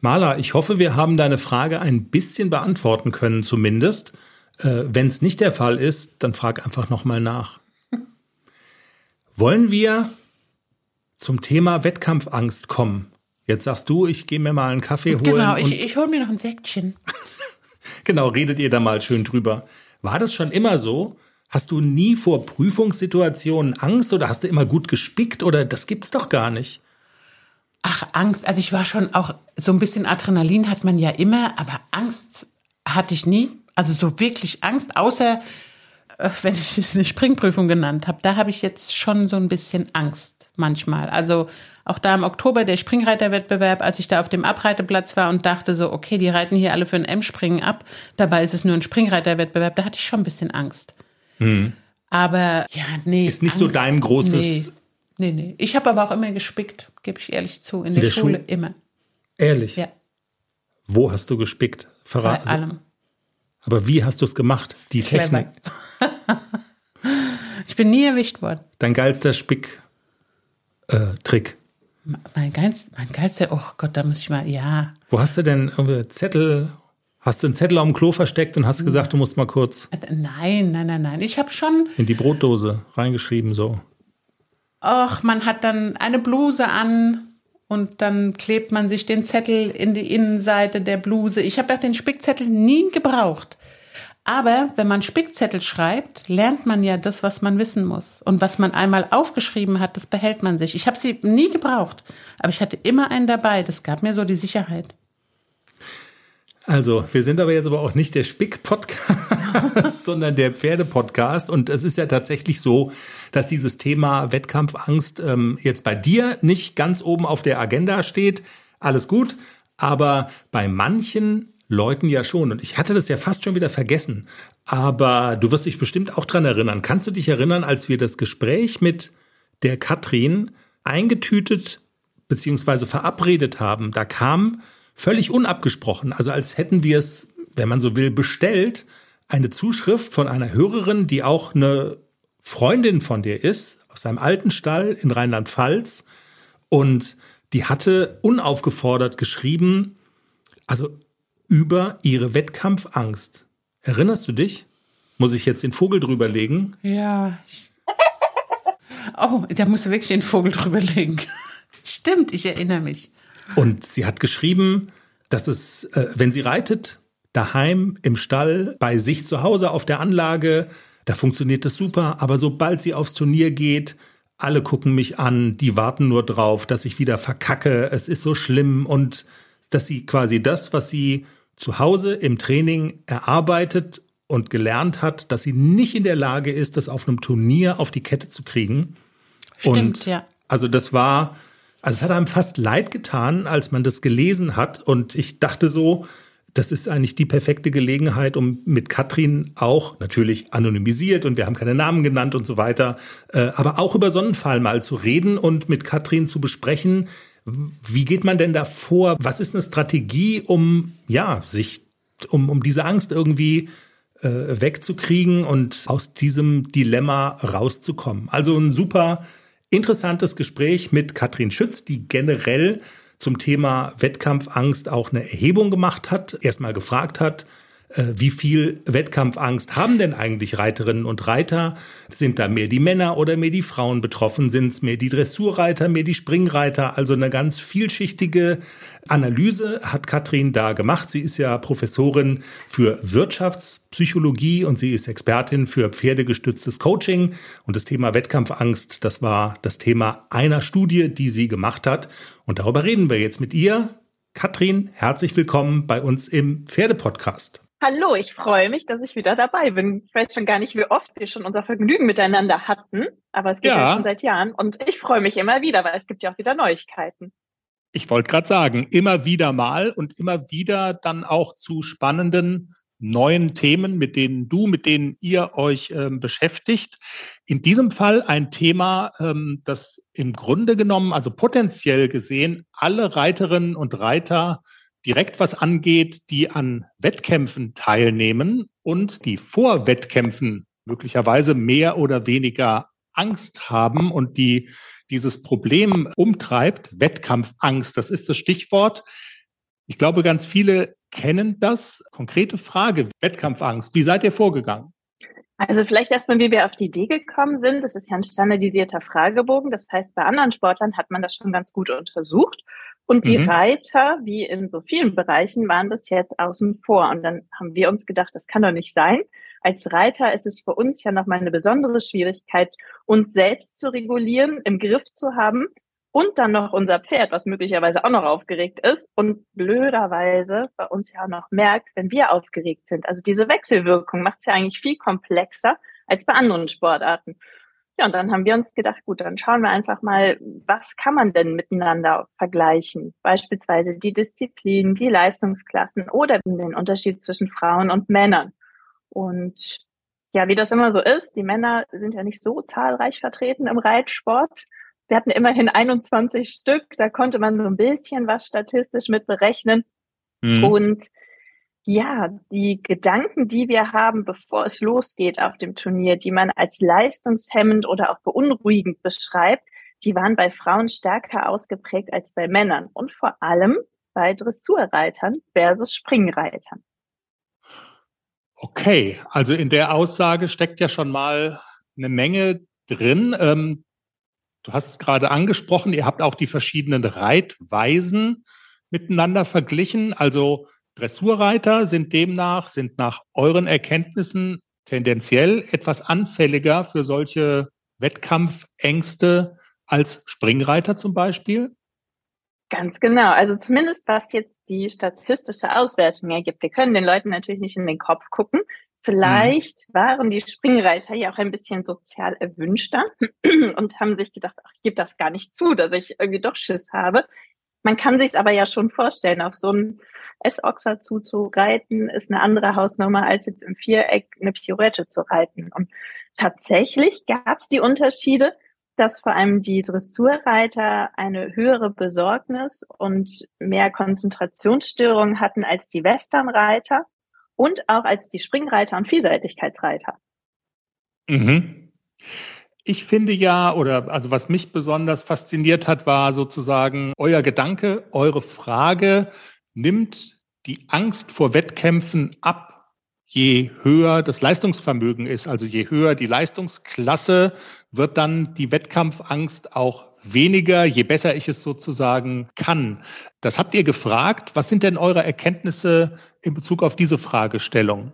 Maler, ich hoffe, wir haben deine Frage ein bisschen beantworten können, zumindest. Äh, Wenn es nicht der Fall ist, dann frag einfach nochmal nach. Wollen wir zum Thema Wettkampfangst kommen? Jetzt sagst du, ich gehe mir mal einen Kaffee holen. Genau, ich, ich hole mir noch ein Säckchen. genau, redet ihr da mal schön drüber. War das schon immer so? Hast du nie vor Prüfungssituationen Angst oder hast du immer gut gespickt oder das gibt's doch gar nicht? Ach, Angst. Also ich war schon auch so ein bisschen Adrenalin hat man ja immer, aber Angst hatte ich nie. Also so wirklich Angst, außer äh, wenn ich es eine Springprüfung genannt habe, da habe ich jetzt schon so ein bisschen Angst manchmal. Also auch da im Oktober der Springreiterwettbewerb, als ich da auf dem Abreiteplatz war und dachte so, okay, die reiten hier alle für ein M-Springen ab. Dabei ist es nur ein Springreiterwettbewerb. Da hatte ich schon ein bisschen Angst. Mhm. Aber ja, nee. Ist nicht Angst, so dein großes. Nee, nee. nee. Ich habe aber auch immer gespickt, gebe ich ehrlich zu. In, in der, der, Schule, Schule immer. Ehrlich? Ja. Wo hast du gespickt? Verrat. Bei allem. Aber wie hast du es gemacht? Die Clever. Technik. ich bin nie erwischt worden. Dein geilster Spick-Trick. Äh, Mein Geist, mein Geist, oh Gott, da muss ich mal, ja. Wo hast du denn irgendwie Zettel? Hast du einen Zettel auf dem Klo versteckt und hast gesagt, du musst mal kurz Nein, nein, nein, nein. Ich habe schon, in die Brotdose reingeschrieben, so. ach, man hat dann eine Bluse an und dann klebt man sich den Zettel in die Innenseite der Bluse. Ich habe doch den Spickzettel nie gebraucht. Aber wenn man Spickzettel schreibt, lernt man ja das, was man wissen muss. Und was man einmal aufgeschrieben hat, das behält man sich. Ich habe sie nie gebraucht, aber ich hatte immer einen dabei. Das gab mir so die Sicherheit. Also, wir sind aber jetzt aber auch nicht der Spick-Podcast, sondern der Pferde-Podcast. Und es ist ja tatsächlich so, dass dieses Thema Wettkampfangst ähm, jetzt bei dir nicht ganz oben auf der Agenda steht. Alles gut. Aber bei manchen Leuten ja schon. Und ich hatte das ja fast schon wieder vergessen. Aber du wirst dich bestimmt auch dran erinnern. Kannst du dich erinnern, als wir das Gespräch mit der Katrin eingetütet beziehungsweise verabredet haben? Da kam völlig unabgesprochen, also als hätten wir es, wenn man so will, bestellt, eine Zuschrift von einer Hörerin, die auch eine Freundin von dir ist, aus einem alten Stall in Rheinland-Pfalz. Und die hatte unaufgefordert geschrieben, also über ihre Wettkampfangst. Erinnerst du dich? Muss ich jetzt den Vogel drüber legen? Ja. Oh, da musst du wirklich den Vogel drüber legen. Stimmt, ich erinnere mich. Und sie hat geschrieben, dass es, äh, wenn sie reitet, daheim im Stall, bei sich zu Hause auf der Anlage, da funktioniert das super. Aber sobald sie aufs Turnier geht, alle gucken mich an, die warten nur drauf, dass ich wieder verkacke. Es ist so schlimm und dass sie quasi das, was sie zu Hause im Training erarbeitet und gelernt hat, dass sie nicht in der Lage ist, das auf einem Turnier auf die Kette zu kriegen. Stimmt, und ja. Also das war, also es hat einem fast leid getan, als man das gelesen hat. Und ich dachte so, das ist eigentlich die perfekte Gelegenheit, um mit Katrin auch natürlich anonymisiert und wir haben keine Namen genannt und so weiter, äh, aber auch über so einen Fall mal zu reden und mit Katrin zu besprechen, wie geht man denn da vor? Was ist eine Strategie, um ja sich um, um diese Angst irgendwie äh, wegzukriegen und aus diesem Dilemma rauszukommen? Also ein super interessantes Gespräch mit Katrin Schütz, die generell zum Thema Wettkampfangst auch eine Erhebung gemacht hat, erstmal gefragt hat, wie viel Wettkampfangst haben denn eigentlich Reiterinnen und Reiter? Sind da mehr die Männer oder mehr die Frauen betroffen? Sind es mehr die Dressurreiter, mehr die Springreiter? Also eine ganz vielschichtige Analyse hat Katrin da gemacht. Sie ist ja Professorin für Wirtschaftspsychologie und sie ist Expertin für pferdegestütztes Coaching. Und das Thema Wettkampfangst, das war das Thema einer Studie, die sie gemacht hat. Und darüber reden wir jetzt mit ihr. Katrin, herzlich willkommen bei uns im Pferdepodcast. Hallo, ich freue mich, dass ich wieder dabei bin. Ich weiß schon gar nicht, wie oft wir schon unser Vergnügen miteinander hatten, aber es geht ja, ja schon seit Jahren und ich freue mich immer wieder, weil es gibt ja auch wieder Neuigkeiten. Ich wollte gerade sagen, immer wieder mal und immer wieder dann auch zu spannenden neuen Themen, mit denen du, mit denen ihr euch ähm, beschäftigt. In diesem Fall ein Thema, ähm, das im Grunde genommen, also potenziell gesehen, alle Reiterinnen und Reiter direkt was angeht, die an Wettkämpfen teilnehmen und die vor Wettkämpfen möglicherweise mehr oder weniger Angst haben und die dieses Problem umtreibt, Wettkampfangst, das ist das Stichwort. Ich glaube, ganz viele kennen das. Konkrete Frage, Wettkampfangst, wie seid ihr vorgegangen? Also vielleicht erstmal, wie wir auf die Idee gekommen sind. Das ist ja ein standardisierter Fragebogen. Das heißt, bei anderen Sportlern hat man das schon ganz gut untersucht. Und die mhm. Reiter, wie in so vielen Bereichen, waren bis jetzt außen vor. Und dann haben wir uns gedacht, das kann doch nicht sein. Als Reiter ist es für uns ja nochmal eine besondere Schwierigkeit, uns selbst zu regulieren, im Griff zu haben und dann noch unser Pferd, was möglicherweise auch noch aufgeregt ist und blöderweise bei uns ja auch noch merkt, wenn wir aufgeregt sind. Also diese Wechselwirkung macht es ja eigentlich viel komplexer als bei anderen Sportarten. Ja, und dann haben wir uns gedacht, gut, dann schauen wir einfach mal, was kann man denn miteinander vergleichen? Beispielsweise die Disziplinen, die Leistungsklassen oder den Unterschied zwischen Frauen und Männern. Und ja, wie das immer so ist, die Männer sind ja nicht so zahlreich vertreten im Reitsport. Wir hatten immerhin 21 Stück, da konnte man so ein bisschen was statistisch mit berechnen. Mhm. Und ja, die Gedanken, die wir haben, bevor es losgeht auf dem Turnier, die man als leistungshemmend oder auch beunruhigend beschreibt, die waren bei Frauen stärker ausgeprägt als bei Männern und vor allem bei Dressurreitern versus Springreitern. Okay, also in der Aussage steckt ja schon mal eine Menge drin. Ähm, du hast es gerade angesprochen, ihr habt auch die verschiedenen Reitweisen miteinander verglichen. Also Dressurreiter sind demnach, sind nach euren Erkenntnissen tendenziell etwas anfälliger für solche Wettkampfängste als Springreiter zum Beispiel? Ganz genau. Also zumindest was jetzt die statistische Auswertung ergibt. Wir können den Leuten natürlich nicht in den Kopf gucken. Vielleicht mhm. waren die Springreiter ja auch ein bisschen sozial erwünschter und haben sich gedacht, ach, ich gebe das gar nicht zu, dass ich irgendwie doch Schiss habe. Man kann sich aber ja schon vorstellen, auf so einen S-Ochser zuzureiten, ist eine andere Hausnummer, als jetzt im Viereck eine Pirouette zu reiten. Und tatsächlich gab es die Unterschiede, dass vor allem die Dressurreiter eine höhere Besorgnis und mehr Konzentrationsstörungen hatten als die Westernreiter und auch als die Springreiter und Vielseitigkeitsreiter. Mhm. Ich finde ja, oder also was mich besonders fasziniert hat, war sozusagen euer Gedanke, eure Frage, nimmt die Angst vor Wettkämpfen ab, je höher das Leistungsvermögen ist, also je höher die Leistungsklasse, wird dann die Wettkampfangst auch weniger, je besser ich es sozusagen kann. Das habt ihr gefragt. Was sind denn eure Erkenntnisse in Bezug auf diese Fragestellung?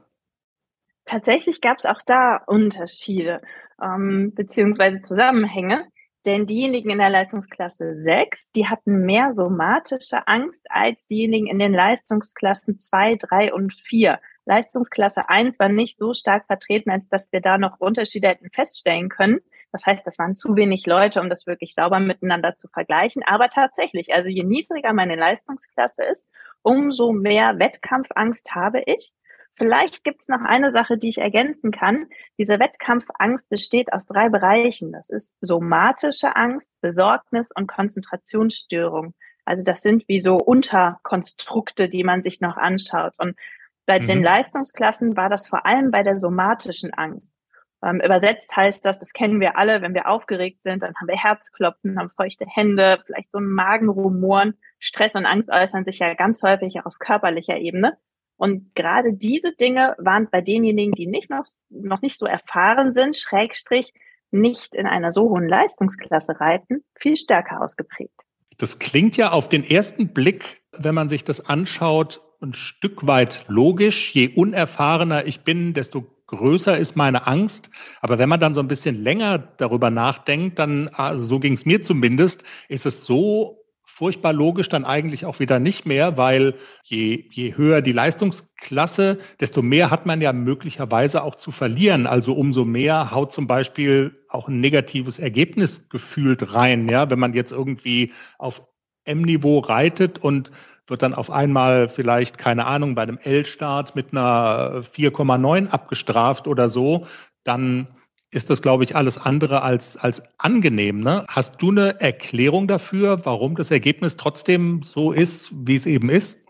Tatsächlich gab es auch da Unterschiede ähm, beziehungsweise Zusammenhänge. Denn diejenigen in der Leistungsklasse 6, die hatten mehr somatische Angst als diejenigen in den Leistungsklassen 2, 3 und 4. Leistungsklasse 1 war nicht so stark vertreten, als dass wir da noch Unterschiede hätten feststellen können. Das heißt, das waren zu wenig Leute, um das wirklich sauber miteinander zu vergleichen. Aber tatsächlich, also je niedriger meine Leistungsklasse ist, umso mehr Wettkampfangst habe ich. Vielleicht gibt es noch eine Sache, die ich ergänzen kann. Diese Wettkampfangst besteht aus drei Bereichen. Das ist somatische Angst, Besorgnis und Konzentrationsstörung. Also das sind wie so Unterkonstrukte, die man sich noch anschaut. Und bei mhm. den Leistungsklassen war das vor allem bei der somatischen Angst. Ähm, übersetzt heißt das, das kennen wir alle, wenn wir aufgeregt sind, dann haben wir Herzklopfen, haben feuchte Hände, vielleicht so Magenrumoren. Stress und Angst äußern sich ja ganz häufig auch auf körperlicher Ebene. Und gerade diese Dinge waren bei denjenigen, die nicht noch, noch nicht so erfahren sind, Schrägstrich, nicht in einer so hohen Leistungsklasse reiten, viel stärker ausgeprägt. Das klingt ja auf den ersten Blick, wenn man sich das anschaut, ein Stück weit logisch. Je unerfahrener ich bin, desto größer ist meine Angst. Aber wenn man dann so ein bisschen länger darüber nachdenkt, dann, also so ging es mir zumindest, ist es so furchtbar logisch dann eigentlich auch wieder nicht mehr, weil je, je höher die Leistungsklasse, desto mehr hat man ja möglicherweise auch zu verlieren. Also umso mehr haut zum Beispiel auch ein negatives Ergebnis gefühlt rein. Ja, wenn man jetzt irgendwie auf M-Niveau reitet und wird dann auf einmal vielleicht, keine Ahnung, bei einem L-Start mit einer 4,9 abgestraft oder so, dann ist das, glaube ich, alles andere als, als angenehm. Ne? Hast du eine Erklärung dafür, warum das Ergebnis trotzdem so ist, wie es eben ist?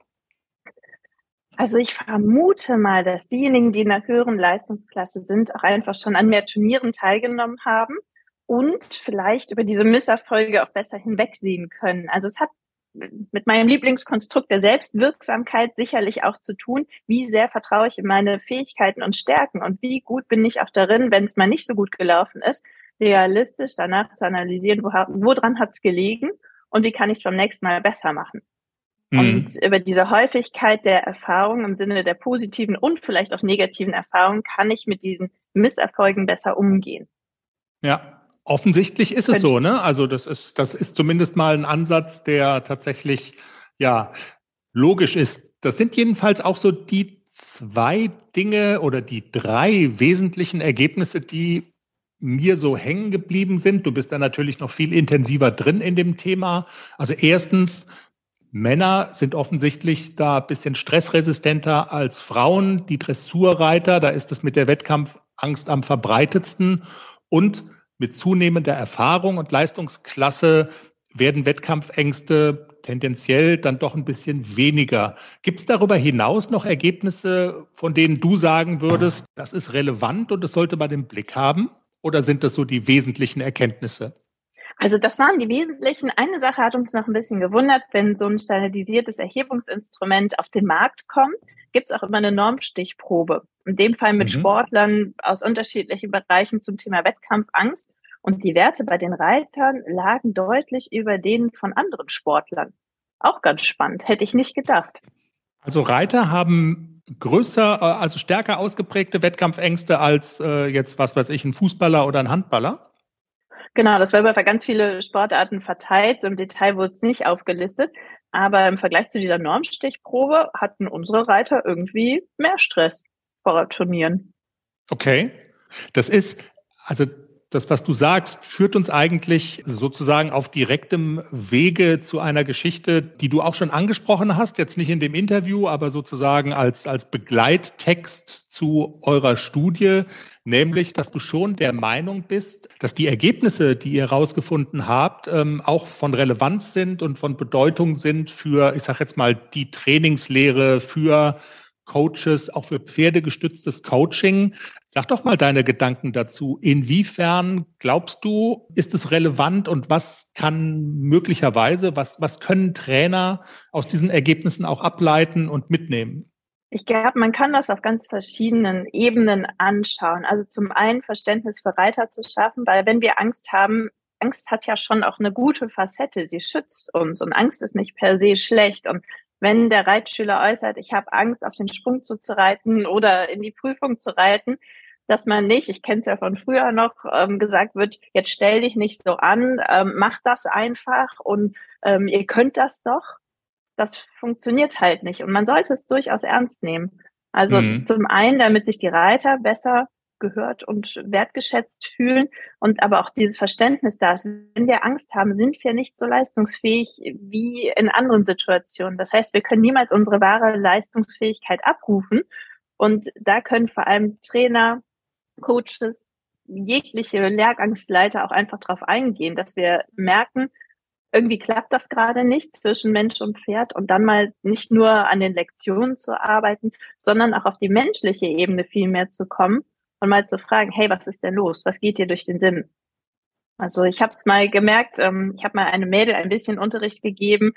Also ich vermute mal, dass diejenigen, die in einer höheren Leistungsklasse sind, auch einfach schon an mehr Turnieren teilgenommen haben und vielleicht über diese Misserfolge auch besser hinwegsehen können. Also es hat mit meinem Lieblingskonstrukt der Selbstwirksamkeit sicherlich auch zu tun, wie sehr vertraue ich in meine Fähigkeiten und Stärken und wie gut bin ich auch darin, wenn es mal nicht so gut gelaufen ist, realistisch danach zu analysieren, wo, woran hat es gelegen und wie kann ich es beim nächsten Mal besser machen. Mhm. Und über diese Häufigkeit der Erfahrung im Sinne der positiven und vielleicht auch negativen Erfahrungen kann ich mit diesen Misserfolgen besser umgehen. Ja, Offensichtlich ist es so, ne? Also das ist, das ist zumindest mal ein Ansatz, der tatsächlich ja logisch ist. Das sind jedenfalls auch so die zwei Dinge oder die drei wesentlichen Ergebnisse, die mir so hängen geblieben sind. Du bist da natürlich noch viel intensiver drin in dem Thema. Also erstens, Männer sind offensichtlich da ein bisschen stressresistenter als Frauen. Die Dressurreiter, da ist es mit der Wettkampfangst am verbreitetsten. Und mit zunehmender Erfahrung und Leistungsklasse werden Wettkampfängste tendenziell dann doch ein bisschen weniger. Gibt es darüber hinaus noch Ergebnisse, von denen du sagen würdest, das ist relevant und das sollte man im Blick haben? Oder sind das so die wesentlichen Erkenntnisse? Also das waren die wesentlichen. Eine Sache hat uns noch ein bisschen gewundert, wenn so ein standardisiertes Erhebungsinstrument auf den Markt kommt, gibt es auch immer eine Normstichprobe. In dem Fall mit mhm. Sportlern aus unterschiedlichen Bereichen zum Thema Wettkampfangst. Und die Werte bei den Reitern lagen deutlich über denen von anderen Sportlern. Auch ganz spannend, hätte ich nicht gedacht. Also Reiter haben größer, äh, also stärker ausgeprägte Wettkampfängste als äh, jetzt, was weiß ich, ein Fußballer oder ein Handballer? Genau, das war über ganz viele Sportarten verteilt. So im Detail wurde es nicht aufgelistet. Aber im Vergleich zu dieser Normstichprobe hatten unsere Reiter irgendwie mehr Stress vor Turnieren. Okay. Das ist, also das, was du sagst, führt uns eigentlich sozusagen auf direktem Wege zu einer Geschichte, die du auch schon angesprochen hast, jetzt nicht in dem Interview, aber sozusagen als, als Begleittext zu eurer Studie, nämlich, dass du schon der Meinung bist, dass die Ergebnisse, die ihr herausgefunden habt, ähm, auch von Relevanz sind und von Bedeutung sind für, ich sage jetzt mal, die Trainingslehre, für Coaches, auch für pferdegestütztes Coaching. Sag doch mal deine Gedanken dazu. Inwiefern glaubst du, ist es relevant und was kann möglicherweise, was, was können Trainer aus diesen Ergebnissen auch ableiten und mitnehmen? Ich glaube, man kann das auf ganz verschiedenen Ebenen anschauen. Also zum einen Verständnis für Reiter zu schaffen, weil wenn wir Angst haben, Angst hat ja schon auch eine gute Facette. Sie schützt uns und Angst ist nicht per se schlecht. Und wenn der Reitschüler äußert, ich habe Angst, auf den Sprung zuzureiten oder in die Prüfung zu reiten, dass man nicht, ich kenne es ja von früher noch, ähm, gesagt wird, jetzt stell dich nicht so an, ähm, mach das einfach und ähm, ihr könnt das doch. Das funktioniert halt nicht. Und man sollte es durchaus ernst nehmen. Also mhm. zum einen, damit sich die Reiter besser gehört und wertgeschätzt fühlen und aber auch dieses Verständnis da ist. Wenn wir Angst haben, sind wir nicht so leistungsfähig wie in anderen Situationen. Das heißt, wir können niemals unsere wahre Leistungsfähigkeit abrufen. Und da können vor allem Trainer, Coaches, jegliche Lehrgangsleiter auch einfach darauf eingehen, dass wir merken, irgendwie klappt das gerade nicht zwischen Mensch und Pferd und dann mal nicht nur an den Lektionen zu arbeiten, sondern auch auf die menschliche Ebene viel mehr zu kommen und mal zu fragen, hey, was ist denn los? Was geht dir durch den Sinn? Also ich habe es mal gemerkt, ähm, ich habe mal eine Mädel ein bisschen Unterricht gegeben,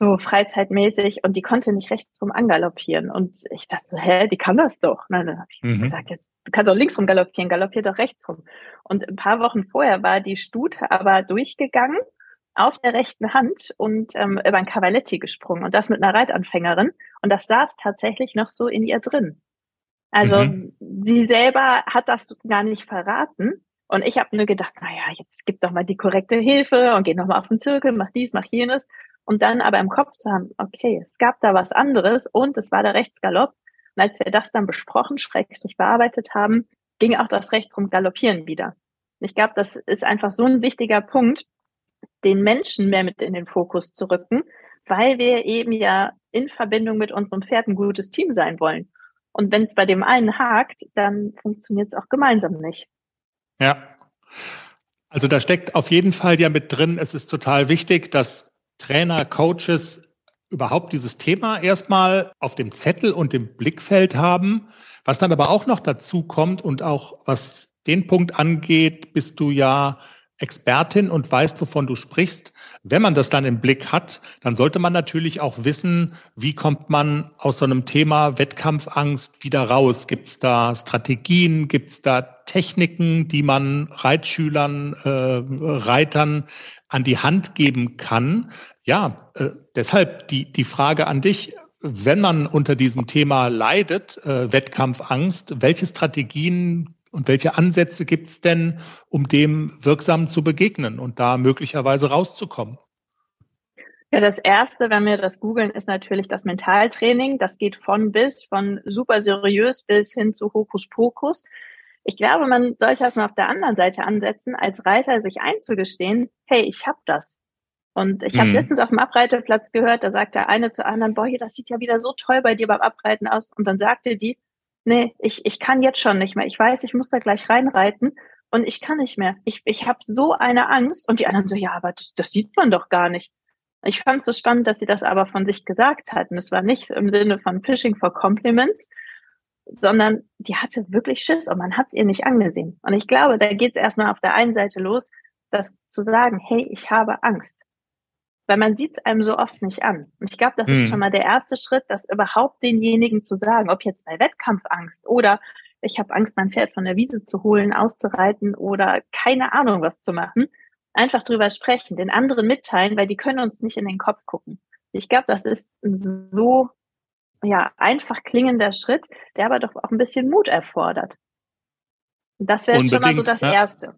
so freizeitmäßig, und die konnte nicht rechts rum angaloppieren. Und ich dachte so, hä, die kann das doch. Na, dann habe ich mhm. gesagt, jetzt, du kannst auch links rum galoppieren, galoppier doch rechts rum. Und ein paar Wochen vorher war die Stute aber durchgegangen auf der rechten Hand und ähm, über ein Cavaletti gesprungen und das mit einer Reitanfängerin. Und das saß tatsächlich noch so in ihr drin. Also mhm. sie selber hat das gar nicht verraten. Und ich habe nur gedacht, naja, jetzt gib doch mal die korrekte Hilfe und geh noch mal auf den Zirkel, mach dies, mach jenes. Und dann aber im Kopf zu haben, okay, es gab da was anderes und es war der Rechtsgalopp. Und als wir das dann besprochen, schrecklich bearbeitet haben, ging auch das Rechtsrum Galoppieren wieder. Ich glaube, das ist einfach so ein wichtiger Punkt, den Menschen mehr mit in den Fokus zu rücken, weil wir eben ja in Verbindung mit unserem Pferd ein gutes Team sein wollen. Und wenn es bei dem einen hakt, dann funktioniert es auch gemeinsam nicht. Ja. Also da steckt auf jeden Fall ja mit drin, es ist total wichtig, dass Trainer, Coaches überhaupt dieses Thema erstmal auf dem Zettel und im Blickfeld haben. Was dann aber auch noch dazu kommt und auch was den Punkt angeht, bist du ja Expertin und weißt, wovon du sprichst. Wenn man das dann im Blick hat, dann sollte man natürlich auch wissen, wie kommt man aus so einem Thema Wettkampfangst wieder raus? Gibt es da Strategien? Gibt es da Techniken, die man Reitschülern, äh, Reitern an die Hand geben kann? Ja, äh, deshalb die, die Frage an dich. Wenn man unter diesem Thema leidet, äh, Wettkampfangst, welche Strategien und welche Ansätze gibt es denn, um dem wirksam zu begegnen und da möglicherweise rauszukommen? Ja, das erste, wenn wir das googeln, ist natürlich das Mentaltraining. Das geht von bis, von super seriös bis hin zu Hokuspokus. Ich glaube, man sollte das mal auf der anderen Seite ansetzen, als Reiter sich einzugestehen, hey, ich habe das. Und ich habe es mhm. letztens auf dem Abreiteplatz gehört, da sagt der eine zur anderen, boah, hier, das sieht ja wieder so toll bei dir beim Abreiten aus. Und dann sagte die, nee, ich, ich kann jetzt schon nicht mehr. Ich weiß, ich muss da gleich reinreiten und ich kann nicht mehr. Ich, ich habe so eine Angst. Und die anderen so, ja, aber das, sieht man doch gar nicht. Ich fand es so spannend, dass sie das aber von sich gesagt hatten. Es war nicht im Sinne von Fishing for Compliments, sondern die hatte wirklich Schiss und man hat es ihr nicht angesehen. Und ich glaube, da geht es erstmal auf der einen Seite los, das zu sagen, hey, ich habe Angst. Weil man sieht es einem so oft nicht an. Und ich glaube, das ist Mhm. schon mal der erste Schritt, das überhaupt denjenigen zu sagen, ob jetzt bei Wettkampfangst oder ich habe Angst, mein Pferd von der Wiese zu holen, auszureiten oder keine Ahnung was zu machen. Einfach drüber sprechen, den anderen mitteilen, weil die können uns nicht in den Kopf gucken. Ich glaube, das ist ein so ja, einfach klingender Schritt, der aber doch auch ein bisschen Mut erfordert. Und das wäre schon mal so das ja. Erste.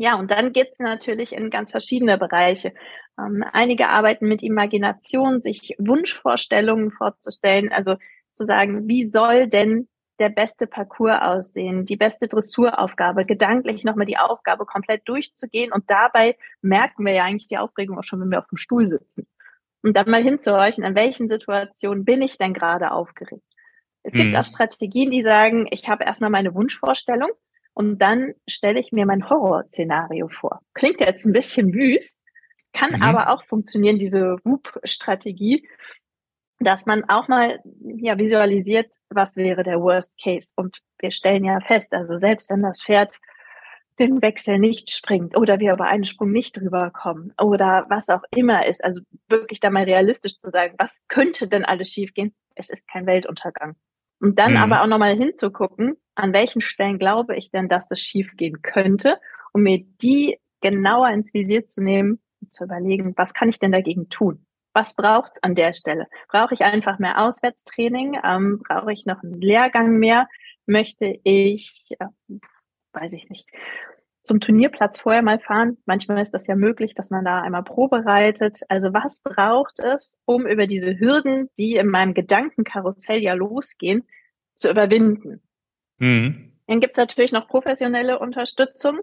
Ja, und dann geht's natürlich in ganz verschiedene Bereiche. Ähm, einige arbeiten mit Imagination, sich Wunschvorstellungen vorzustellen, also zu sagen, wie soll denn der beste Parcours aussehen, die beste Dressuraufgabe, gedanklich nochmal die Aufgabe komplett durchzugehen und dabei merken wir ja eigentlich die Aufregung auch schon, wenn wir auf dem Stuhl sitzen. Und dann mal hinzuhorchen, an welchen Situationen bin ich denn gerade aufgeregt. Es gibt Mhm. auch Strategien, die sagen, ich habe erstmal meine Wunschvorstellung und dann stelle ich mir mein Horrorszenario vor. Klingt jetzt ein bisschen wüst, kann Mhm. aber auch funktionieren, diese WUP-Strategie, dass man auch mal ja, visualisiert, was wäre der Worst Case. Und wir stellen ja fest, also selbst wenn das Pferd den Wechsel nicht springt oder wir über einen Sprung nicht drüber kommen oder was auch immer ist, also wirklich da mal realistisch zu sagen, was könnte denn alles schiefgehen? Es ist kein Weltuntergang. Und dann Mhm. aber auch nochmal hinzugucken, an welchen Stellen glaube ich denn, dass das schiefgehen könnte, um mir die genauer ins Visier zu nehmen und zu überlegen, was kann ich denn dagegen tun? Was braucht's an der Stelle? Brauche ich einfach mehr Auswärtstraining? Ähm, brauche ich noch einen Lehrgang mehr? Möchte ich, äh, weiß ich nicht, zum Turnierplatz vorher mal fahren? Manchmal ist das ja möglich, dass man da einmal Probe reitet. Also was braucht es, um über diese Hürden, die in meinem Gedankenkarussell ja losgehen, zu überwinden? Mhm. Dann gibt's natürlich noch professionelle Unterstützung.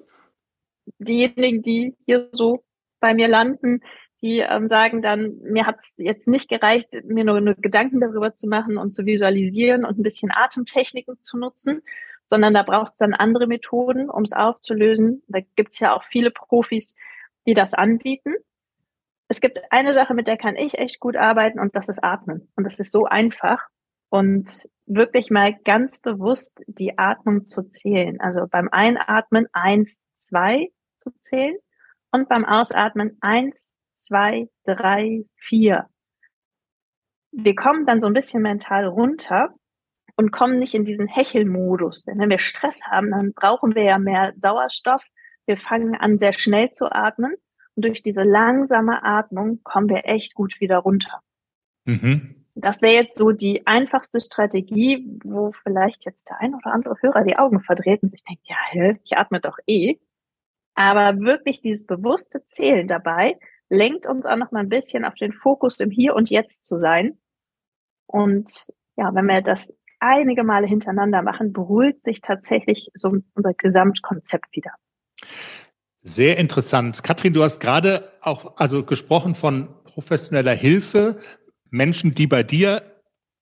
Diejenigen, die hier so bei mir landen, die ähm, sagen dann, mir hat's jetzt nicht gereicht, mir nur, nur Gedanken darüber zu machen und zu visualisieren und ein bisschen Atemtechniken zu nutzen, sondern da braucht's dann andere Methoden, um es aufzulösen. Da gibt's ja auch viele Profis, die das anbieten. Es gibt eine Sache, mit der kann ich echt gut arbeiten und das ist Atmen. Und das ist so einfach. Und wirklich mal ganz bewusst die Atmung zu zählen. Also beim Einatmen eins, zwei zu zählen und beim Ausatmen eins, zwei, drei, vier. Wir kommen dann so ein bisschen mental runter und kommen nicht in diesen Hechelmodus. Denn wenn wir Stress haben, dann brauchen wir ja mehr Sauerstoff. Wir fangen an, sehr schnell zu atmen. Und durch diese langsame Atmung kommen wir echt gut wieder runter. Mhm. Das wäre jetzt so die einfachste Strategie, wo vielleicht jetzt der ein oder andere Hörer die Augen verdreht und sich denkt, ja, hä, ich atme doch eh. Aber wirklich dieses bewusste Zählen dabei lenkt uns auch noch mal ein bisschen auf den Fokus im Hier und Jetzt zu sein. Und ja, wenn wir das einige Male hintereinander machen, beruhigt sich tatsächlich so unser Gesamtkonzept wieder. Sehr interessant. Katrin, du hast gerade auch also gesprochen von professioneller Hilfe, Menschen, die bei dir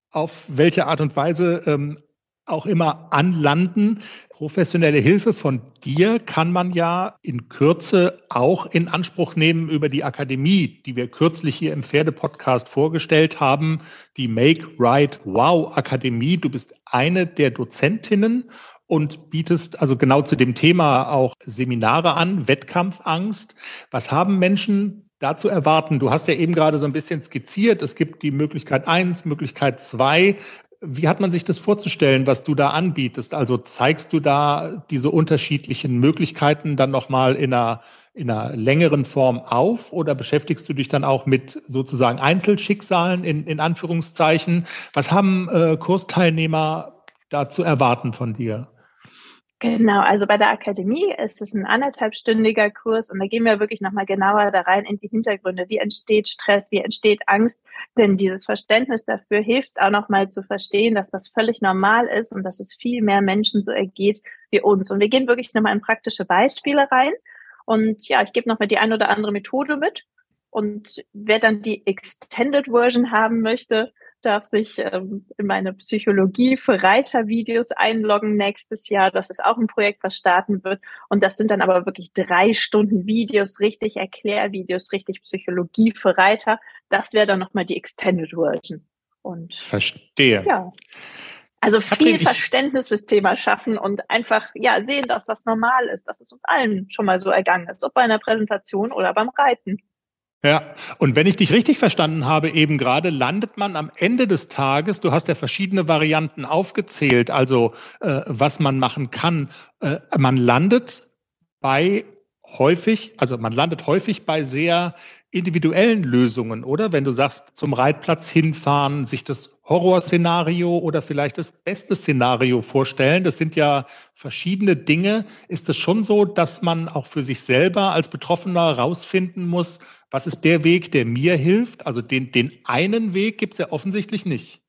auf welche Art und Weise ähm, auch immer anlanden. Professionelle Hilfe von dir kann man ja in Kürze auch in Anspruch nehmen über die Akademie, die wir kürzlich hier im Pferdepodcast vorgestellt haben, die Make Right Wow Akademie. Du bist eine der Dozentinnen und bietest also genau zu dem Thema auch Seminare an, Wettkampfangst. Was haben Menschen da zu erwarten? Du hast ja eben gerade so ein bisschen skizziert, es gibt die Möglichkeit eins, Möglichkeit zwei. Wie hat man sich das vorzustellen, was du da anbietest? Also zeigst du da diese unterschiedlichen Möglichkeiten dann nochmal in einer, in einer längeren Form auf oder beschäftigst du dich dann auch mit sozusagen Einzelschicksalen in, in Anführungszeichen? Was haben äh, Kursteilnehmer da zu erwarten von dir? Genau, also bei der Akademie ist es ein anderthalbstündiger Kurs und da gehen wir wirklich nochmal genauer da rein in die Hintergründe. Wie entsteht Stress? Wie entsteht Angst? Denn dieses Verständnis dafür hilft auch nochmal zu verstehen, dass das völlig normal ist und dass es viel mehr Menschen so ergeht wie uns. Und wir gehen wirklich nochmal in praktische Beispiele rein. Und ja, ich gebe nochmal die ein oder andere Methode mit. Und wer dann die Extended Version haben möchte, darf sich ähm, in meine Psychologie für Reiter-Videos einloggen nächstes Jahr. Das ist auch ein Projekt, was starten wird. Und das sind dann aber wirklich drei Stunden Videos, richtig Erklärvideos, richtig Psychologie für Reiter. Das wäre dann nochmal die Extended Version. Und Verstehe. ja. Also viel Verständnis fürs Thema schaffen und einfach ja sehen, dass das normal ist, dass es uns allen schon mal so ergangen ist, ob bei einer Präsentation oder beim Reiten. Ja, und wenn ich dich richtig verstanden habe, eben gerade landet man am Ende des Tages, du hast ja verschiedene Varianten aufgezählt, also äh, was man machen kann, äh, man landet bei häufig, also man landet häufig bei sehr individuellen Lösungen, oder? Wenn du sagst, zum Reitplatz hinfahren, sich das Horrorszenario oder vielleicht das beste Szenario vorstellen. Das sind ja verschiedene Dinge. Ist es schon so, dass man auch für sich selber als Betroffener herausfinden muss, was ist der Weg, der mir hilft? Also den, den einen Weg gibt es ja offensichtlich nicht.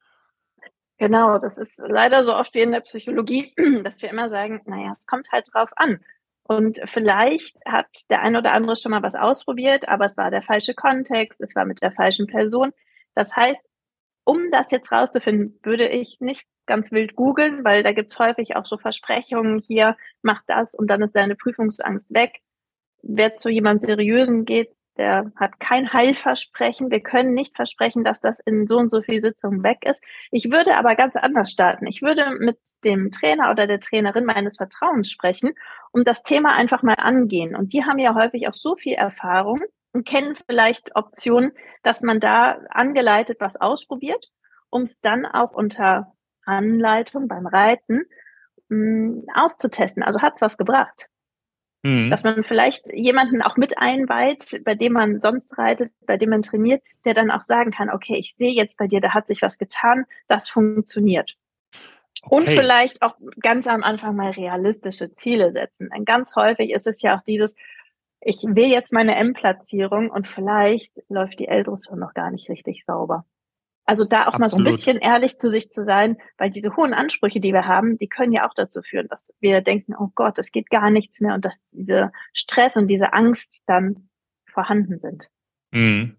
Genau, das ist leider so oft wie in der Psychologie, dass wir immer sagen, naja, es kommt halt drauf an. Und vielleicht hat der eine oder andere schon mal was ausprobiert, aber es war der falsche Kontext, es war mit der falschen Person. Das heißt, um das jetzt rauszufinden, würde ich nicht ganz wild googeln, weil da gibt's häufig auch so Versprechungen hier, mach das und dann ist deine Prüfungsangst weg. Wer zu jemandem Seriösen geht, der hat kein Heilversprechen. Wir können nicht versprechen, dass das in so und so viel Sitzungen weg ist. Ich würde aber ganz anders starten. Ich würde mit dem Trainer oder der Trainerin meines Vertrauens sprechen und das Thema einfach mal angehen. Und die haben ja häufig auch so viel Erfahrung und kennen vielleicht Optionen, dass man da angeleitet was ausprobiert, um es dann auch unter Anleitung beim Reiten mh, mm, auszutesten. Also hat's was gebracht. Mhm. Dass man vielleicht jemanden auch mit einweiht, bei dem man sonst reitet, bei dem man trainiert, der dann auch sagen kann, okay, ich sehe jetzt bei dir, da hat sich was getan, das funktioniert. Okay. Und vielleicht auch ganz am Anfang mal realistische Ziele setzen. Denn ganz häufig ist es ja auch dieses, ich will jetzt meine M-Platzierung und vielleicht läuft die L-Dressur noch gar nicht richtig sauber. Also da auch Absolut. mal so ein bisschen ehrlich zu sich zu sein, weil diese hohen Ansprüche, die wir haben, die können ja auch dazu führen, dass wir denken, oh Gott, es geht gar nichts mehr und dass diese Stress und diese Angst dann vorhanden sind. Mhm.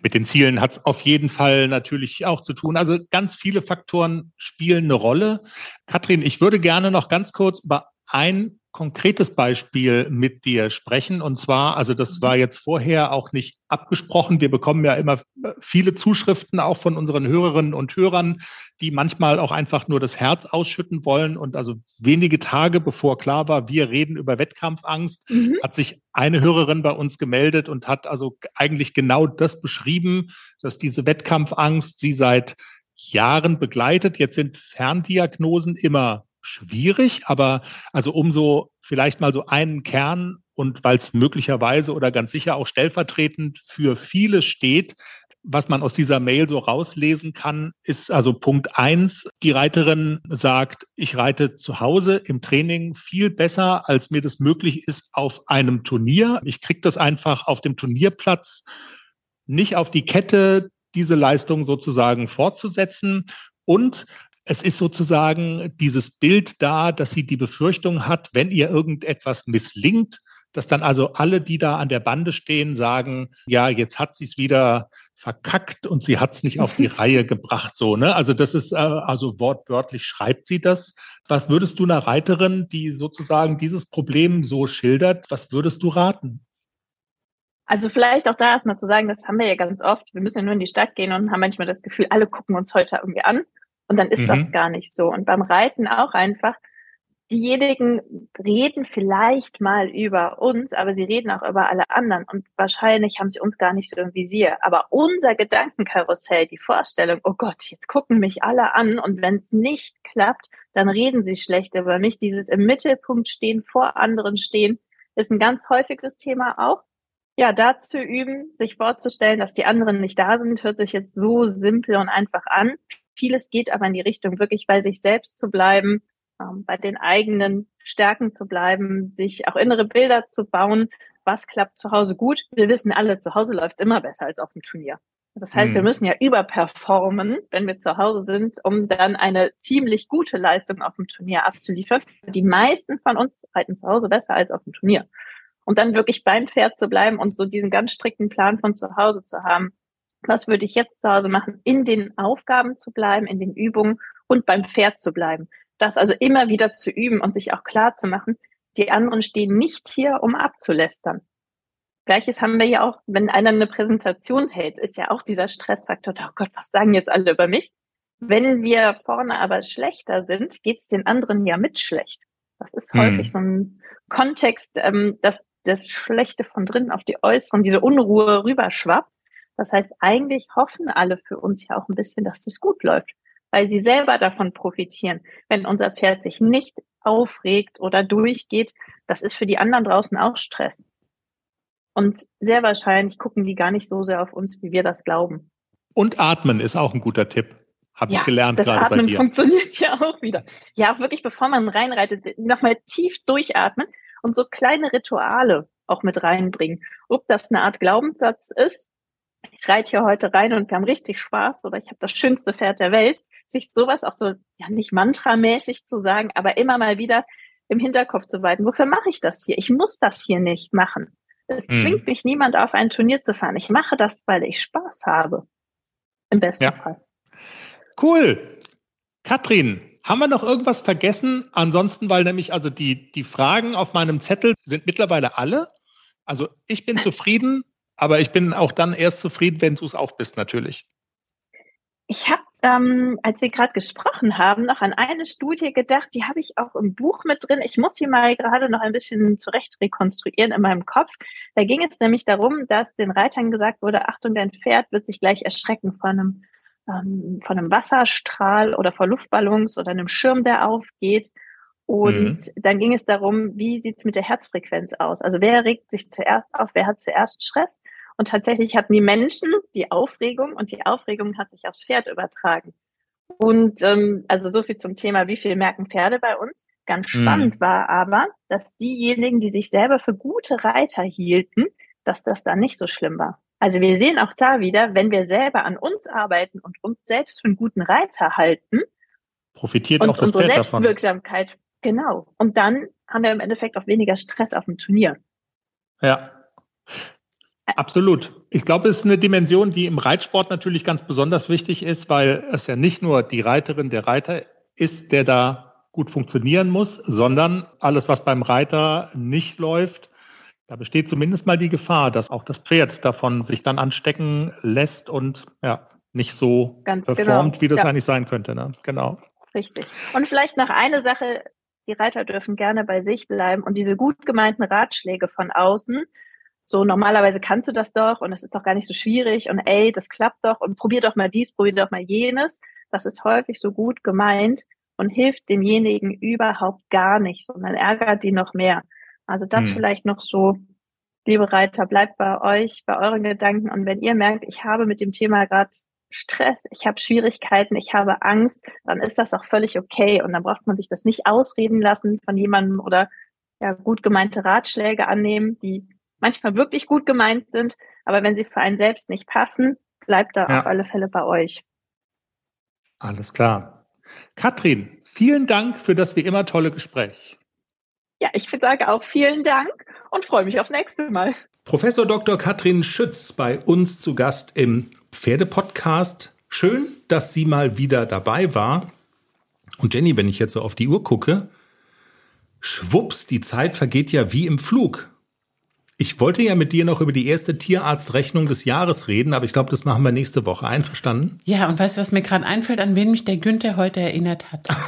Mit den Zielen hat es auf jeden Fall natürlich auch zu tun. Also ganz viele Faktoren spielen eine Rolle. Katrin, ich würde gerne noch ganz kurz über ein konkretes Beispiel mit dir sprechen. Und zwar, also das war jetzt vorher auch nicht abgesprochen. Wir bekommen ja immer viele Zuschriften auch von unseren Hörerinnen und Hörern, die manchmal auch einfach nur das Herz ausschütten wollen. Und also wenige Tage bevor klar war, wir reden über Wettkampfangst, mhm. hat sich eine Hörerin bei uns gemeldet und hat also eigentlich genau das beschrieben, dass diese Wettkampfangst sie seit Jahren begleitet. Jetzt sind Ferndiagnosen immer schwierig, aber also umso vielleicht mal so einen Kern und weil es möglicherweise oder ganz sicher auch stellvertretend für viele steht, was man aus dieser Mail so rauslesen kann, ist also Punkt eins. Die Reiterin sagt, ich reite zu Hause im Training viel besser, als mir das möglich ist auf einem Turnier. Ich kriege das einfach auf dem Turnierplatz nicht auf die Kette, diese Leistung sozusagen fortzusetzen. Und es ist sozusagen dieses Bild da, dass sie die Befürchtung hat, wenn ihr irgendetwas misslingt, dass dann also alle, die da an der Bande stehen, sagen, ja, jetzt hat sie es wieder verkackt und sie hat es nicht auf die Reihe gebracht, so, ne? Also das ist, äh, also wortwörtlich schreibt sie das. Was würdest du einer Reiterin, die sozusagen dieses Problem so schildert, was würdest du raten? Also vielleicht auch da erstmal zu sagen, das haben wir ja ganz oft. Wir müssen ja nur in die Stadt gehen und haben manchmal das Gefühl, alle gucken uns heute irgendwie an. Und dann ist mhm. das gar nicht so. Und beim Reiten auch einfach, diejenigen reden vielleicht mal über uns, aber sie reden auch über alle anderen. Und wahrscheinlich haben sie uns gar nicht so im Visier. Aber unser Gedankenkarussell, die Vorstellung, oh Gott, jetzt gucken mich alle an und wenn es nicht klappt, dann reden sie schlecht über mich. Dieses im Mittelpunkt stehen, vor anderen stehen, ist ein ganz häufiges Thema auch. Ja, da zu üben, sich vorzustellen, dass die anderen nicht da sind, hört sich jetzt so simpel und einfach an. Vieles geht aber in die Richtung, wirklich bei sich selbst zu bleiben, ähm, bei den eigenen Stärken zu bleiben, sich auch innere Bilder zu bauen. Was klappt zu Hause gut? Wir wissen alle, zu Hause läuft es immer besser als auf dem Turnier. Das heißt, mhm. wir müssen ja überperformen, wenn wir zu Hause sind, um dann eine ziemlich gute Leistung auf dem Turnier abzuliefern. Die meisten von uns reiten zu Hause besser als auf dem Turnier. Und dann wirklich beim Pferd zu bleiben und so diesen ganz strikten Plan von zu Hause zu haben, was würde ich jetzt zu Hause machen, in den Aufgaben zu bleiben, in den Übungen und beim Pferd zu bleiben. Das also immer wieder zu üben und sich auch klar zu machen, die anderen stehen nicht hier, um abzulästern. Gleiches haben wir ja auch, wenn einer eine Präsentation hält, ist ja auch dieser Stressfaktor, oh Gott, was sagen jetzt alle über mich? Wenn wir vorne aber schlechter sind, geht es den anderen ja mit schlecht. Das ist häufig Hm. so ein Kontext, ähm, dass das Schlechte von drinnen auf die Äußeren, diese Unruhe rüberschwappt. Das heißt, eigentlich hoffen alle für uns ja auch ein bisschen, dass es gut läuft, weil sie selber davon profitieren. Wenn unser Pferd sich nicht aufregt oder durchgeht, das ist für die anderen draußen auch Stress. Und sehr wahrscheinlich gucken die gar nicht so sehr auf uns, wie wir das glauben. Und atmen ist auch ein guter Tipp. Habe ich gelernt gerade bei Atmen dir. funktioniert ja auch wieder. Ja, auch wirklich, bevor man reinreitet, nochmal tief durchatmen und so kleine Rituale auch mit reinbringen. Ob das eine Art Glaubenssatz ist, ich reite hier heute rein und wir haben richtig Spaß oder ich habe das schönste Pferd der Welt, sich sowas auch so, ja nicht mantramäßig zu sagen, aber immer mal wieder im Hinterkopf zu behalten. Wofür mache ich das hier? Ich muss das hier nicht machen. Es Mhm. zwingt mich niemand auf ein Turnier zu fahren. Ich mache das, weil ich Spaß habe. Im besten Ja. Fall. Cool. Katrin, haben wir noch irgendwas vergessen? Ansonsten, weil nämlich also die, die Fragen auf meinem Zettel sind mittlerweile alle. Also ich bin zufrieden, aber ich bin auch dann erst zufrieden, wenn du es auch bist, natürlich. Ich habe, ähm, als wir gerade gesprochen haben, noch an eine Studie gedacht, die habe ich auch im Buch mit drin. Ich muss sie mal gerade noch ein bisschen zurecht rekonstruieren in meinem Kopf. Da ging es nämlich darum, dass den Reitern gesagt wurde, Achtung, dein Pferd wird sich gleich erschrecken von einem, ähm, von einem Wasserstrahl oder vor Luftballons oder einem Schirm, der aufgeht. Und dann ging es darum, wie sieht's mit der Herzfrequenz aus? Also wer regt sich zuerst auf, wer hat zuerst Stress? Und tatsächlich hatten die Menschen die Aufregung und die Aufregung hat sich aufs Pferd übertragen. Und ähm, also so viel zum Thema, wie viel merken Pferde bei uns. Ganz Mhm. spannend war aber, dass diejenigen, die sich selber für gute Reiter hielten, dass das dann nicht so schlimm war. Also wir sehen auch da wieder, wenn wir selber an uns arbeiten und uns selbst für einen guten Reiter halten Profitiert und auch das unsere Pferd davon. Selbstwirksamkeit, genau. Und dann haben wir im Endeffekt auch weniger Stress auf dem Turnier. Ja. Absolut. Ich glaube, es ist eine Dimension, die im Reitsport natürlich ganz besonders wichtig ist, weil es ja nicht nur die Reiterin, der Reiter ist, der da gut funktionieren muss, sondern alles, was beim Reiter nicht läuft, da besteht zumindest mal die Gefahr, dass auch das Pferd davon sich dann anstecken lässt und ja, nicht so Ganz performt, genau. wie das Ja. eigentlich sein könnte. Ne? Genau. Richtig. Und vielleicht noch eine Sache, die Reiter dürfen gerne bei sich bleiben und diese gut gemeinten Ratschläge von außen, so normalerweise kannst du das doch und es ist doch gar nicht so schwierig und ey, das klappt doch und probier doch mal dies, probier doch mal jenes. Das ist häufig so gut gemeint und hilft demjenigen überhaupt gar nicht, sondern ärgert die noch mehr. Also das Hm. vielleicht noch so, liebe Reiter, bleibt bei euch, bei euren Gedanken und wenn ihr merkt, ich habe mit dem Thema gerade Stress, ich habe Schwierigkeiten, ich habe Angst, dann ist das auch völlig okay und dann braucht man sich das nicht ausreden lassen von jemandem oder ja gut gemeinte Ratschläge annehmen, die manchmal wirklich gut gemeint sind, aber wenn sie für einen selbst nicht passen, bleibt da Ja. auf alle Fälle bei euch. Alles klar. Katrin, vielen Dank für das wie immer tolle Gespräch. Ja, ich sage auch vielen Dank und freue mich aufs nächste Mal. Professor Dr. Katrin Schütz bei uns zu Gast im Pferdepodcast. Schön, dass sie mal wieder dabei war. Und Jenny, wenn ich jetzt so auf die Uhr gucke, schwupps, die Zeit vergeht ja wie im Flug. Ich wollte ja mit dir noch über die erste Tierarztrechnung des Jahres reden, aber ich glaube, das machen wir nächste Woche. Einverstanden? Ja, und weißt du, was mir gerade einfällt, an wen mich der Günther heute erinnert hat?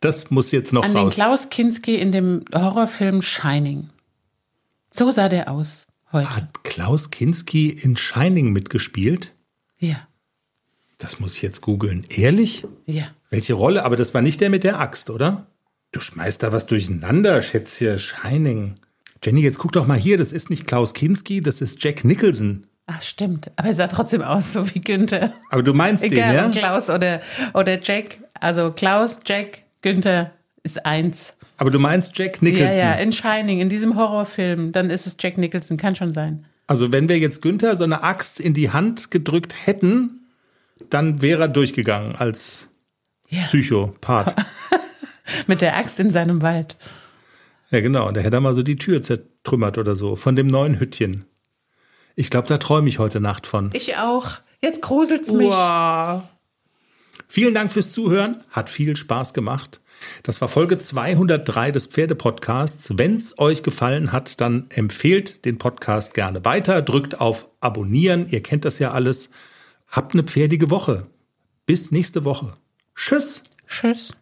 Das muss jetzt noch An den raus. Klaus Kinski in dem Horrorfilm Shining. So sah der aus heute. Hat Klaus Kinski in Shining mitgespielt? Ja, Das muss ich jetzt googeln. Ehrlich? ja. Welche Rolle? Aber das war nicht der mit der Axt, oder? Du schmeißt da was durcheinander, Schätzchen. Shining. Jenny, jetzt guck doch mal hier. Das ist nicht Klaus Kinski, das ist Jack Nicholson. Ach, stimmt. Aber er sah trotzdem aus, so wie Günther. Aber du meinst Egal, den, ja? Klaus oder, oder Jack. Also Klaus, Jack, Günther ist eins. Aber du meinst Jack Ja, Nicholson. ja, in Shining, in diesem Horrorfilm, dann ist es Jack Nicholson, kann schon sein. Also wenn wir jetzt Günther so eine Axt in die Hand gedrückt hätten, dann wäre er durchgegangen als Ja. Psychopath. Mit der Axt in seinem Wald. Ja, genau. Und da hätte er mal so die Tür zertrümmert oder so. Von dem neuen Hüttchen. Ich glaube, da träume ich heute Nacht von. Ich auch. Jetzt gruselt's mich. Wow. Vielen Dank fürs Zuhören. Hat viel Spaß gemacht. Das war Folge 203 des Pferdepodcasts. Wenn es euch gefallen hat, dann empfehlt den Podcast gerne weiter. Drückt auf Abonnieren. Ihr kennt das ja alles. Habt eine pferdige Woche. bis nächste Woche. Tschüss. Tschüss.